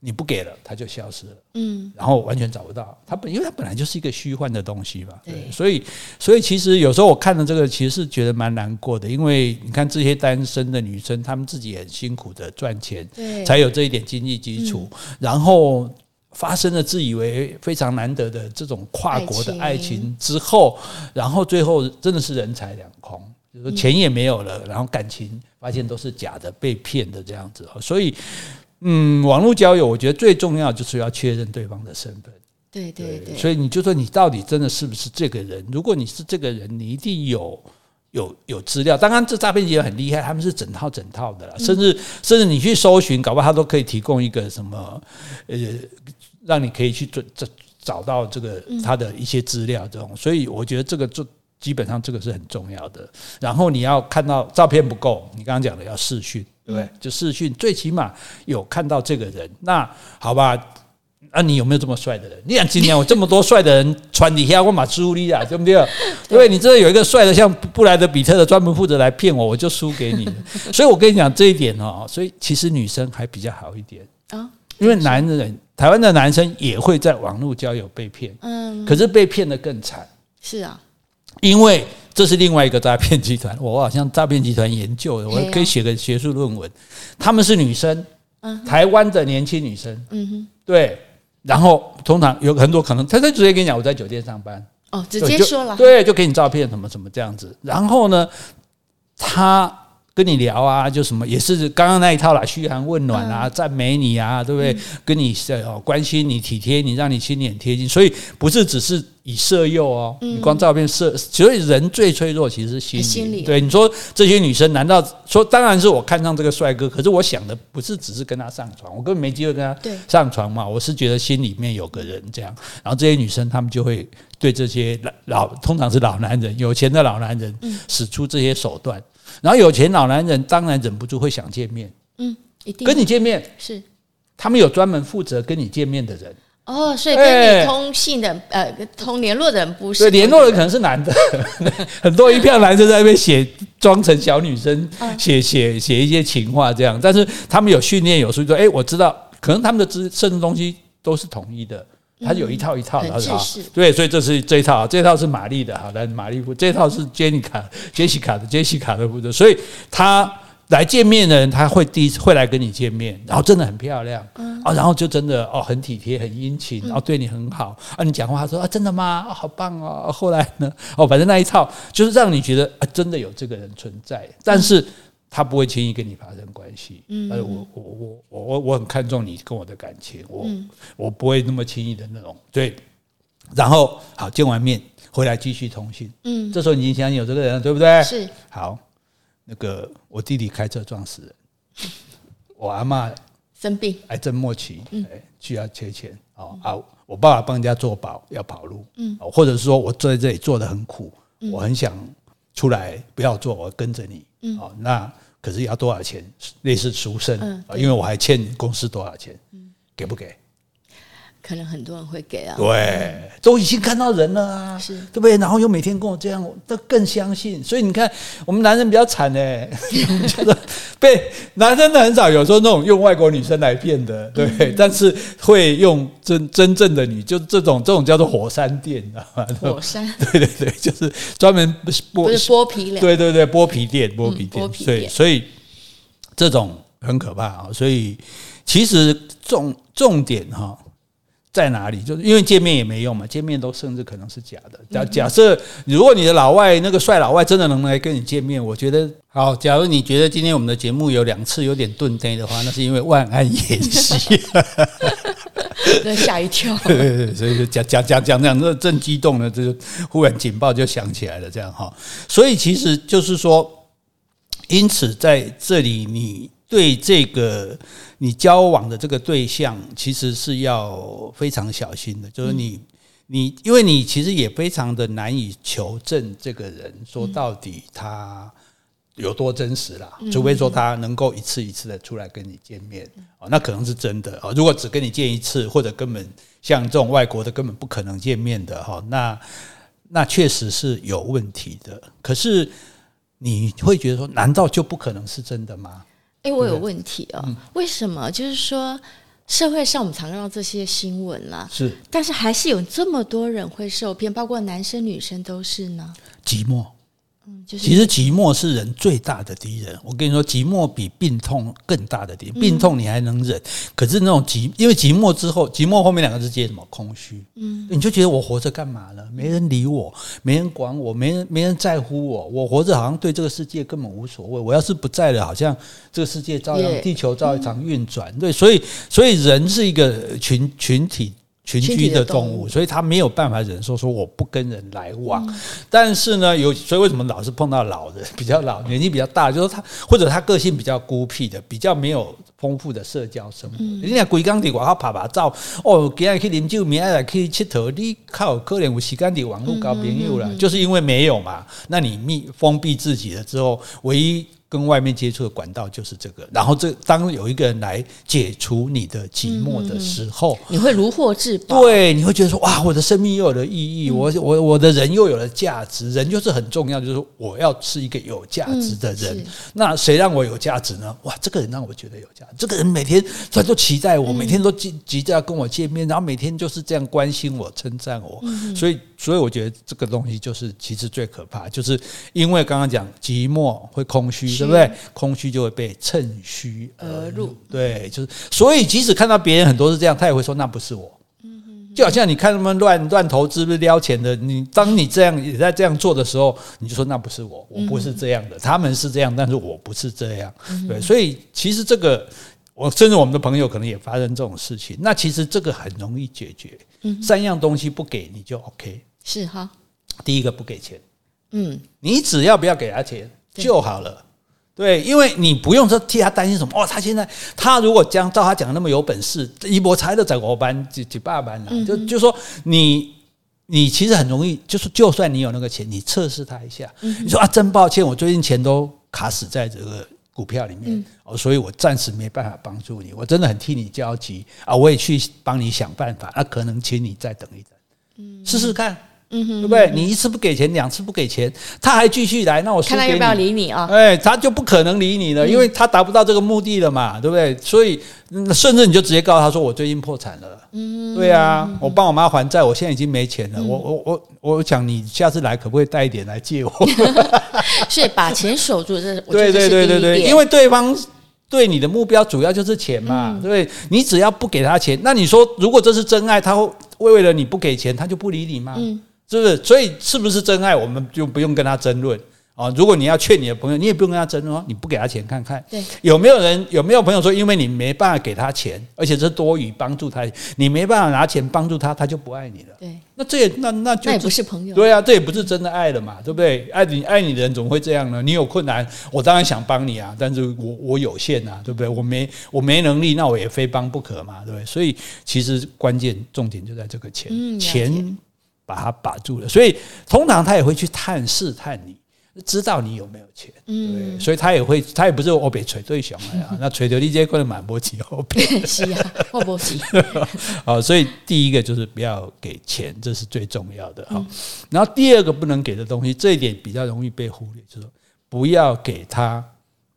你不给了，它就消失了，嗯，然后完全找不到。它本，因为它本来就是一个虚幻的东西嘛，对，所以，所以其实有时候我看了这个，其实是觉得蛮难过的，因为你看这些单身的女生，她们自己也很辛苦的赚钱，对，才有这一点经济基础，然后发生了自以为非常难得的这种跨国的爱情之后，然后最后真的是人财两空，就是钱也没有了，然后感情发现都是假的，被骗的这样子，所以。嗯，网络交友，我觉得最重要就是要确认对方的身份。对对对，所以你就说你到底真的是不是这个人？如果你是这个人，你一定有有有资料。当然，这诈骗集团很厉害，他们是整套整套的啦，甚至甚至你去搜寻，搞不好他都可以提供一个什么呃，让你可以去找找找到这个他的一些资料这种。所以我觉得这个就基本上这个是很重要的。然后你要看到照片不够，你刚刚讲的要视讯。对不对？就视讯，最起码有看到这个人。那好吧，那、啊、你有没有这么帅的人？你想今年我这么多帅的人穿底下，我马输你啊，对不 对？因为你这有一个帅的，像布莱德比特的，专门负责来骗我，我就输给你。所以我跟你讲这一点哦。所以其实女生还比较好一点啊，因为男人，台湾的男生也会在网络交友被骗，嗯，可是被骗的更惨。是啊，因为。这是另外一个诈骗集团，我好像诈骗集团研究的，我可以写个学术论文。他们是女生，台湾的年轻女生，嗯哼，对。然后通常有很多可能，他他直接跟你讲我在酒店上班，哦，直接说了，对，就给你照片什么什么这样子。然后呢，他。跟你聊啊，就什么也是刚刚那一套啦，嘘寒问暖啊，赞美你啊，对不对？跟你哦，关心你，体贴你，让你心里很贴近。所以不是只是以色诱哦，你光照片色，所以人最脆弱其实是心理。心理对你说，这些女生难道说，当然是我看上这个帅哥，可是我想的不是只是跟他上床，我根本没机会跟他上床嘛。我是觉得心里面有个人这样，然后这些女生她们就会对这些老通常是老男人，有钱的老男人，使出这些手段。然后有钱老男人当然忍不住会想见面，嗯，一定。跟你见面。是，他们有专门负责跟你见面的人。哦，所以跟你通信的呃通联络的人不是，对，联络的人。可能是男的，很多一票男生在那边写装成小女生，写写写一些情话这样，但是他们有训练有素说，哎，我知道，可能他们的知甚至东西都是统一的。它有一套一套的，啊，对，所以这是这一套，这一套是玛丽的，好来，玛丽夫，这一套是杰尼卡、杰西卡的，杰西卡的负责，所以他来见面的人，他会第一次会来跟你见面，然后真的很漂亮，啊，然后就真的哦，很体贴，很殷勤，然后对你很好，啊，你讲话说啊，真的吗？好棒哦，后来呢？哦，反正那一套就是让你觉得啊，真的有这个人存在，但是。他不会轻易跟你发生关系，嗯，但是我我我我我我很看重你跟我的感情，我我不会那么轻易的那种，对。然后好见完面回来继续通信，嗯，这时候你已经相信有这个人了，对不对？是。好，那个我弟弟开车撞死人，我阿嬷生病，癌症末期，嗯，需要缺钱，哦啊，我爸爸帮人家做保要跑路，嗯，或者是说我坐在这里做得很苦，我很想出来不要做，我跟着你，嗯，哦那。可是要多少钱？类似赎身啊，因为我还欠公司多少钱，给不给？可能很多人会给啊，对，都已经看到人了啊，是对不对？然后又每天跟我这样，都更相信。所以你看，我们男人比较惨呢，就是被男生的很少，有时候那种用外国女生来骗的，对，但是会用真真正的女，就这种这种叫做火山店，知道吗？火山，对对对，就是专门剥不是剥皮脸，对对对，剥皮店，剥皮店，所以所以这种很可怕啊。所以其实重重点哈。在哪里？就是因为见面也没用嘛，见面都甚至可能是假的。假假设如果你的老外那个帅老外真的能来跟你见面，我觉得好。假如你觉得今天我们的节目有两次有点顿呆的话，那是因为万安演习，吓一跳。对对对，所以就讲讲讲讲讲，这正激动呢，这就忽然警报就响起来了，这样哈。所以其实就是说，因此在这里你。对这个你交往的这个对象，其实是要非常小心的。就是你，你，因为你其实也非常的难以求证这个人说到底他有多真实啦。除非说他能够一次一次的出来跟你见面，哦，那可能是真的哦。如果只跟你见一次，或者根本像这种外国的根本不可能见面的哈，那那确实是有问题的。可是你会觉得说，难道就不可能是真的吗？哎，我有问题哦，嗯、为什么？就是说，社会上我们常看到这些新闻啦，是，但是还是有这么多人会受骗，包括男生女生都是呢。寂寞。嗯，就是其实寂寞是人最大的敌人。我跟你说，寂寞比病痛更大的敌人。病痛你还能忍，可是那种寂，因为寂寞之后，寂寞后面两个字接什么？空虚。嗯，你就觉得我活着干嘛呢？没人理我，没人管我，没人没人在乎我。我活着好像对这个世界根本无所谓。我要是不在了，好像这个世界照样，地球照样运转。对，所以所以人是一个群群体。群居的动物，所以他没有办法忍受说我不跟人来往。但是呢，有所以为什么老是碰到老人比较老年纪比较大，就是他或者他个性比较孤僻的，比较没有丰富的社交生活。人家规工在外头拍拍照，哦，今日去饮酒，明天来去佚佗，你靠可能有时间在网络交朋友了，就是因为没有嘛。那你密封闭自己了之后，唯一。跟外面接触的管道就是这个，然后这当有一个人来解除你的寂寞的时候，你会如获至宝。对，你会觉得说哇，我的生命又有了意义，我我我的人又有了价值，人就是很重要，就是我要是一个有价值的人。那谁让我有价值呢？哇，这个人让我觉得有价值，这个人每天他都期待我，每天都急急着要跟我见面，然后每天就是这样关心我、称赞我，所以所以我觉得这个东西就是其实最可怕，就是因为刚刚讲寂寞会空虚。对不对？空虚就会被趁虚而入。对，就是所以，即使看到别人很多是这样，他也会说那不是我。就好像你看他们乱乱投资，不是撩钱的。你当你这样也在这样做的时候，你就说那不是我，我不是这样的。他们是这样，但是我不是这样。对，所以其实这个，我甚至我们的朋友可能也发生这种事情。那其实这个很容易解决。嗯三样东西不给你就 OK。是哈。第一个不给钱。嗯，你只要不要给他钱就好了。对，因为你不用说替他担心什么哦，他现在他如果将照他讲的那么有本事，一波才的在我班几几百班了，就就说你你其实很容易，就是就算你有那个钱，你测试他一下，你说啊，真抱歉，我最近钱都卡死在这个股票里面哦，所以我暂时没办法帮助你，我真的很替你焦急啊，我也去帮你想办法，那可能请你再等一等，试试看。嗯哼，对不对？你一次不给钱，两次不给钱，他还继续来，那我看他要不要理你啊？哎，他就不可能理你了，因为他达不到这个目的了嘛，对不对？所以，甚至你就直接告诉他说：“我最近破产了。”嗯，对啊，我帮我妈还债，我现在已经没钱了。我我我我想你下次来可不可以带一点来借我？所以把钱守住，这 对对对对对，因为对方对你的目标主要就是钱嘛，对，你只要不给他钱，那你说如果这是真爱，他会为了你不给钱，他就不理你嘛？嗯。是不是？所以是不是真爱，我们就不用跟他争论啊。如果你要劝你的朋友，你也不用跟他争论，你不给他钱看看，对，有没有人有没有朋友说，因为你没办法给他钱，而且这是多余帮助他，你没办法拿钱帮助他，他就不爱你了。对，那这也那那就那也不是朋友。对啊，这也不是真的爱了嘛，对不对？爱你爱你的人怎么会这样呢？你有困难，我当然想帮你啊，但是我我有限啊，对不对？我没我没能力，那我也非帮不可嘛，对不对？所以其实关键重点就在这个钱，嗯、钱。把他把住了，所以通常他也会去探试探你，知道你有没有钱，嗯，对，所以他也会，他也不是我被锤对熊了呀，那锤掉你这可能满不起后边，是啊，我不起，好，所以第一个就是不要给钱，这是最重要的哈。然后第二个不能给的东西，这一点比较容易被忽略，就是说不要给他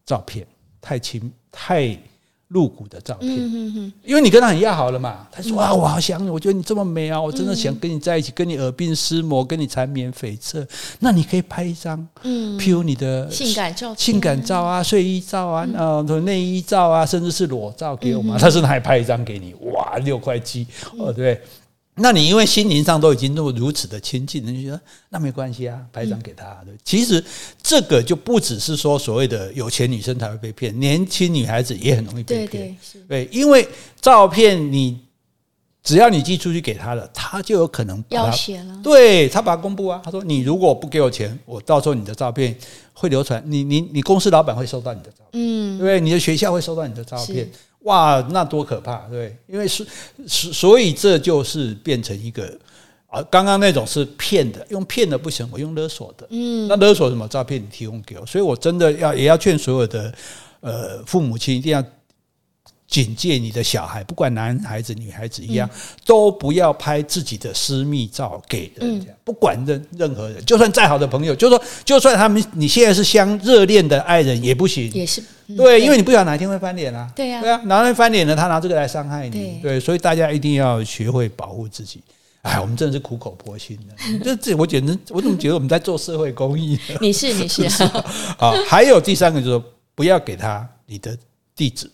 照片，太亲太露骨的照片，因为你跟他很要好了嘛。他说啊，我好想你，我觉得你这么美啊，我真的想跟你在一起，跟你耳鬓厮磨，跟你缠绵悱恻。那你可以拍一张，嗯，譬如你的性感照、性感照啊、睡衣照啊、呃内衣照啊，甚至是裸照给我嘛。他说他还拍一张给你，哇，六块七哦，对。那你因为心灵上都已经那么如此的亲近，你就觉得那没关系啊，拍一张给他。对，其实这个就不只是说所谓的有钱女生才会被骗，年轻女孩子也很容易被骗。对对，对，因为照片你只要你寄出去给他了，他就有可能要挟了。对，他把它公布啊，他说你如果不给我钱，我到时候你的照片会流传，你你你公司老板会收到你的照片，嗯，对，你的学校会收到你的照片。哇，那多可怕，对，因为是所，所以这就是变成一个啊，刚刚那种是骗的，用骗的不行，我用勒索的，嗯，那勒索什么？诈骗你提供给我，所以我真的要也要劝所有的呃父母亲一定要。警戒你的小孩，不管男孩子女孩子一样，都不要拍自己的私密照给人家。不管任任何人，就算再好的朋友，就说就算他们你现在是相热恋的爱人也不行。也是对，因为你不晓得哪一天会翻脸啊。对呀，对啊，哪天翻脸了，他拿这个来伤害你。对，所以大家一定要学会保护自己。哎，我们真的是苦口婆心的。这这，我简直，我怎么觉得我们在做社会公益？你是你是 啊。还有第三个就是说，不要给他你的地址。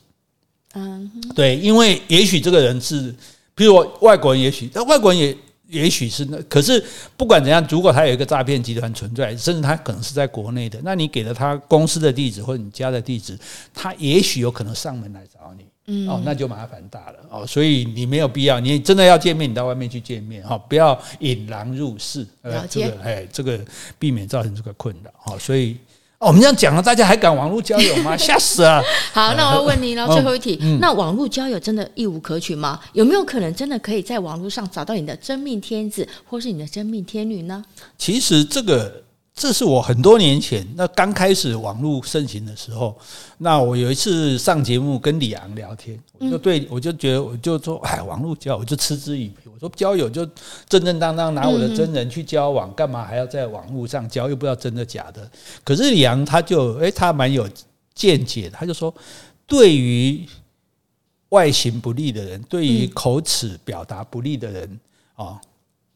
嗯，对，因为也许这个人是，比如外国人，也许那外国人也也许是那，可是不管怎样，如果他有一个诈骗集团存在，甚至他可能是在国内的，那你给了他公司的地址或者你家的地址，他也许有可能上门来找你，嗯，哦，那就麻烦大了。哦，所以你没有必要，你真的要见面，你到外面去见面哈，不要引狼入室，呃，这个哎，这个避免造成这个困扰哈，所以。哦、我们这样讲了，大家还敢网络交友吗？吓死了！好，那我要问你了，最后一题，嗯、那网络交友真的一无可取吗？有没有可能真的可以在网络上找到你的真命天子，或是你的真命天女呢？其实这个。这是我很多年前那刚开始网络盛行的时候，那我有一次上节目跟李昂聊天，我就对我就觉得我就说，哎，网络交友我就嗤之以鼻。我说交友就正正当当拿我的真人去交往，干嘛还要在网络上交？又不知道真的假的。可是李昂他就哎，他蛮有见解的，他就说，对于外形不利的人，对于口齿表达不利的人啊，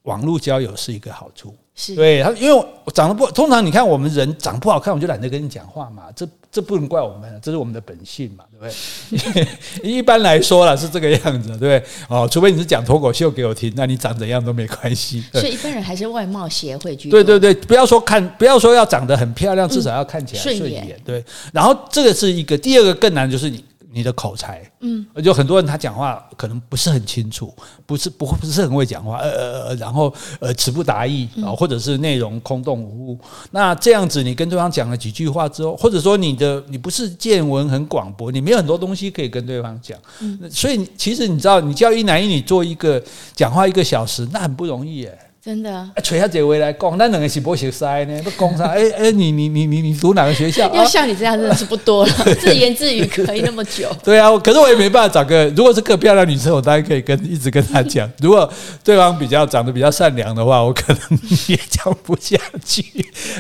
网络交友是一个好处。是对他，因为我长得不通常，你看我们人长不好看，我就懒得跟你讲话嘛。这这不能怪我们，这是我们的本性嘛，对不对？一般来说啦，是这个样子，对不对？哦，除非你是讲脱口秀给我听，那你长怎样都没关系。所以一般人还是外貌协会居多。对对对，不要说看，不要说要长得很漂亮，至少要看起来顺眼。对，然后这个是一个，第二个更难就是你。你的口才，嗯，就很多人他讲话可能不是很清楚，不是不不是很会讲话，呃呃呃，然后呃词不达意啊，或者是内容空洞无物。那这样子，你跟对方讲了几句话之后，或者说你的你不是见闻很广博，你没有很多东西可以跟对方讲，嗯，所以其实你知道，你叫一男一女做一个讲话一个小时，那很不容易耶。真的啊，垂下姐回来讲，那两个是不学塞呢？不讲啥？哎哎，你你你你你读哪个学校？要像你这样真的是不多了，自言自语可以那么久。对啊，可是我也没办法找个，如果是个漂亮女生，我当然可以跟一直跟她讲。如果对方比较长得比较善良的话，我可能也讲不下去。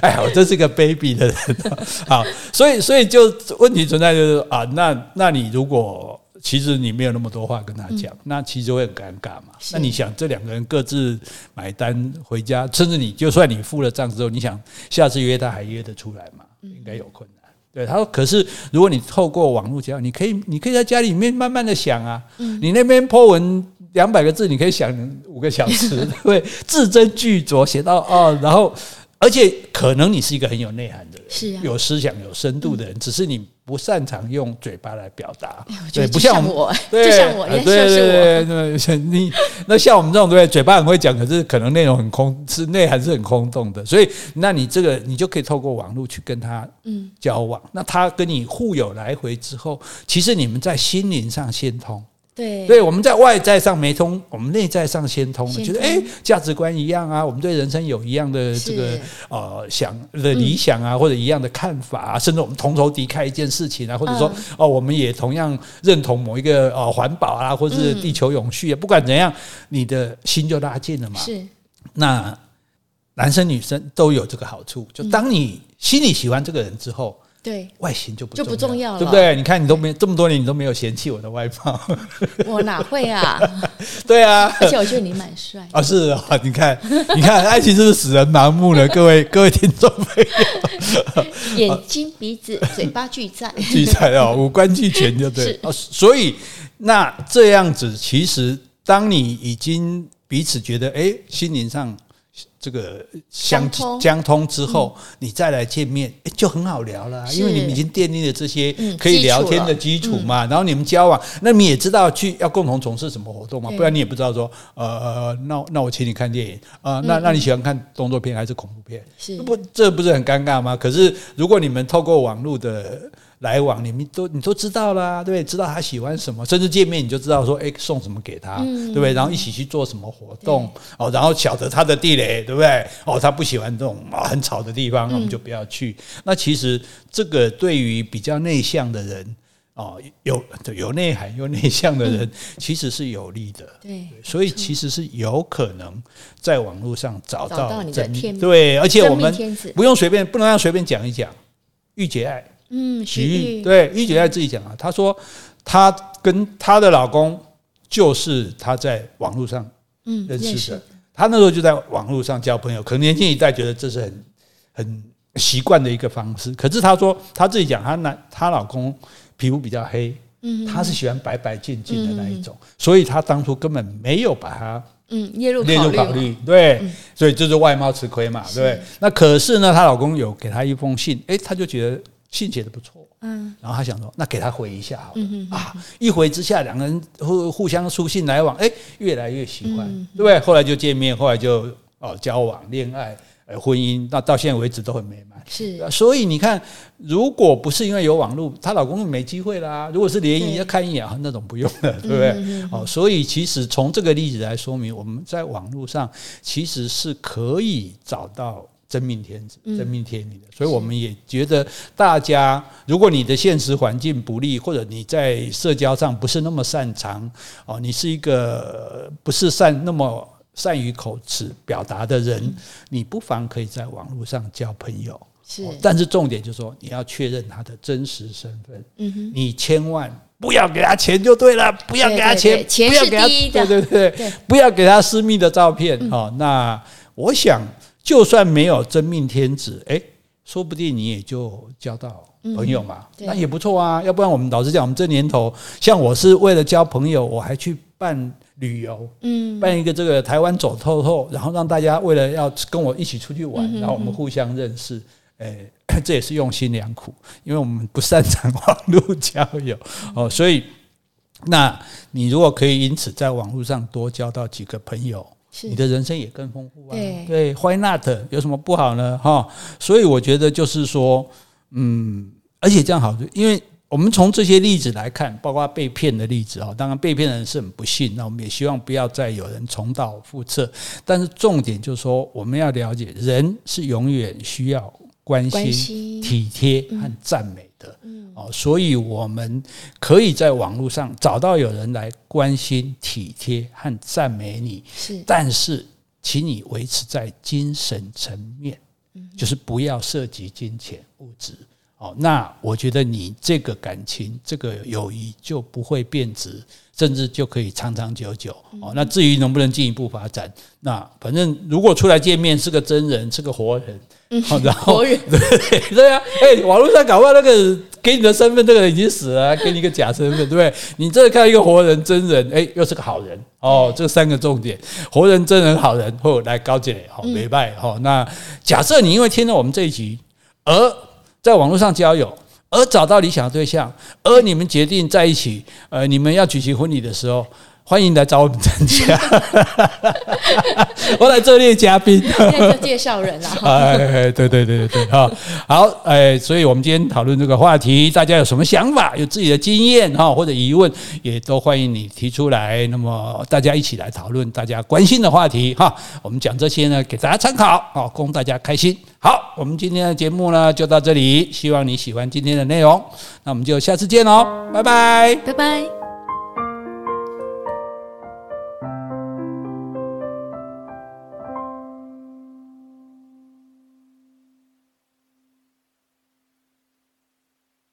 哎呀，我真是个卑鄙的人啊！所以所以就问题存在就是啊，那那你如果。其实你没有那么多话跟他讲，嗯、那其实会很尴尬嘛。那你想，这两个人各自买单回家，甚至你就算你付了账之后，你想下次约他还约得出来吗？应该有困难。对，他说，可是如果你透过网络交，你可以，你可以在家里面慢慢的想啊。嗯、你那边 po 文两百个字，你可以想五个小时，对不对？字斟句酌写到哦，然后。而且可能你是一个很有内涵的人，是啊，有思想、有深度的人，只是你不擅长用嘴巴来表达，对，不像我，就像我，对对对对，你那像我们这种对，嘴巴很会讲，可是可能内容很空，是内涵是很空洞的，所以那你这个你就可以透过网络去跟他嗯交往，那他跟你互有来回之后，其实你们在心灵上先通。对，对，我们在外在上没通，我们内在上先通了，觉得哎，价值观一样啊，我们对人生有一样的这个呃想的理想啊，或者一样的看法啊，甚至我们同仇敌忾一件事情啊，或者说哦，我们也同样认同某一个呃环保啊，或者是地球永续啊，不管怎样，你的心就拉近了嘛。是，那男生女生都有这个好处，就当你心里喜欢这个人之后。对，外形就不就不重要了，对不对？你看你都没这么多年，你都没有嫌弃我的外貌，我哪会啊？对啊，而且我觉得你蛮帅啊，是啊，你看，你看，爱情是不是使人盲目了？各位各位听众朋友，眼睛、鼻子、嘴巴俱在，俱在哦，五官俱全就对。哦，所以那这样子，其实当你已经彼此觉得，哎，心灵上。这个相相通之后，你再来见面，哎，就很好聊了，因为你们已经奠定了这些可以聊天的基础嘛。然后你们交往，那你也知道去要共同从事什么活动嘛，不然你也不知道说，呃，那那我请你看电影啊，那那你喜欢看动作片还是恐怖片？是不，这不是很尴尬吗？可是如果你们透过网络的。来往你们都你都知道啦，对不对？知道他喜欢什么，甚至见面你就知道说，哎，送什么给他，对不对？然后一起去做什么活动，哦，然后晓得他的地雷，对不对？哦，他不喜欢这种啊很吵的地方，那我们就不要去。那其实这个对于比较内向的人，哦，有有内涵又内向的人，其实是有利的。对，所以其实是有可能在网络上找到你的天，对，而且我们不用随便，不能让随便讲一讲，御姐爱。嗯，徐玉对玉姐在自己讲啊，她说她跟她的老公就是她在网络上认识的，她那时候就在网络上交朋友，可能年轻一代觉得这是很很习惯的一个方式，可是她说她自己讲，她男她老公皮肤比较黑，嗯，她是喜欢白白净净的那一种，所以她当初根本没有把她嗯列入列入考虑，对，所以就是外貌吃亏嘛，对？那可是呢，她老公有给她一封信，诶，她就觉得。信写的不错，嗯，然后他想说，那给他回一下好了，啊，一回之下，两个人互互相书信来往，哎，越来越喜欢，嗯、对不对？后来就见面，后来就哦交往、恋爱、呃婚姻，那到现在为止都很美满。是，所以你看，如果不是因为有网络，她老公没机会啦。如果是联谊要看一眼啊，那种不用了，对不对？嗯、哦，所以其实从这个例子来说明，我们在网络上其实是可以找到。真命天子，真命天女的，所以我们也觉得，大家如果你的现实环境不利，或者你在社交上不是那么擅长，哦，你是一个不是善那么善于口齿表达的人，你不妨可以在网络上交朋友。是，但是重点就是说，你要确认他的真实身份。嗯哼，你千万不要给他钱就对了，不要给他钱，钱是第一的，对对对，不要给他私密的照片。哦，那我想。就算没有真命天子，诶，说不定你也就交到朋友嘛，嗯、那也不错啊。要不然我们老实讲，我们这年头，像我是为了交朋友，我还去办旅游，嗯，办一个这个台湾走透透，然后让大家为了要跟我一起出去玩，然后我们互相认识，诶，这也是用心良苦，因为我们不擅长网络交友哦，所以，那你如果可以因此在网络上多交到几个朋友。你的人生也更丰富啊！对，对，Why not？有什么不好呢？哈，所以我觉得就是说，嗯，而且这样好，因为我们从这些例子来看，包括被骗的例子啊，当然被骗的人是很不幸，那我们也希望不要再有人重蹈覆辙。但是重点就是说，我们要了解，人是永远需要关心、体贴和赞美的。哦，所以我们可以在网络上找到有人来关心、体贴和赞美你，是，但是请你维持在精神层面，就是不要涉及金钱物质。哦，那我觉得你这个感情、这个友谊就不会变质，甚至就可以长长久久。哦，那至于能不能进一步发展，那反正如果出来见面是个真人，是个活人。嗯，好，然后 对对啊，哎，网络上搞不好那个给你的身份，这个人已经死了，给你一个假身份，对不对？你这看一个活人真人，哎，又是个好人哦，这三个重点：活人、真人、好人。后来高姐好没拜好。那假设你因为听了我们这一集，而在网络上交友，而找到理想的对象，而你们决定在一起，呃，你们要举行婚礼的时候。欢迎来找我们参加，我来这列嘉宾，介绍人啦。哎，对对对对对，好，好，哎，所以我们今天讨论这个话题，大家有什么想法，有自己的经验哈，或者疑问，也都欢迎你提出来。那么大家一起来讨论大家关心的话题哈。我们讲这些呢，给大家参考，好，供大家开心。好，我们今天的节目呢就到这里，希望你喜欢今天的内容。那我们就下次见喽，拜拜，拜拜。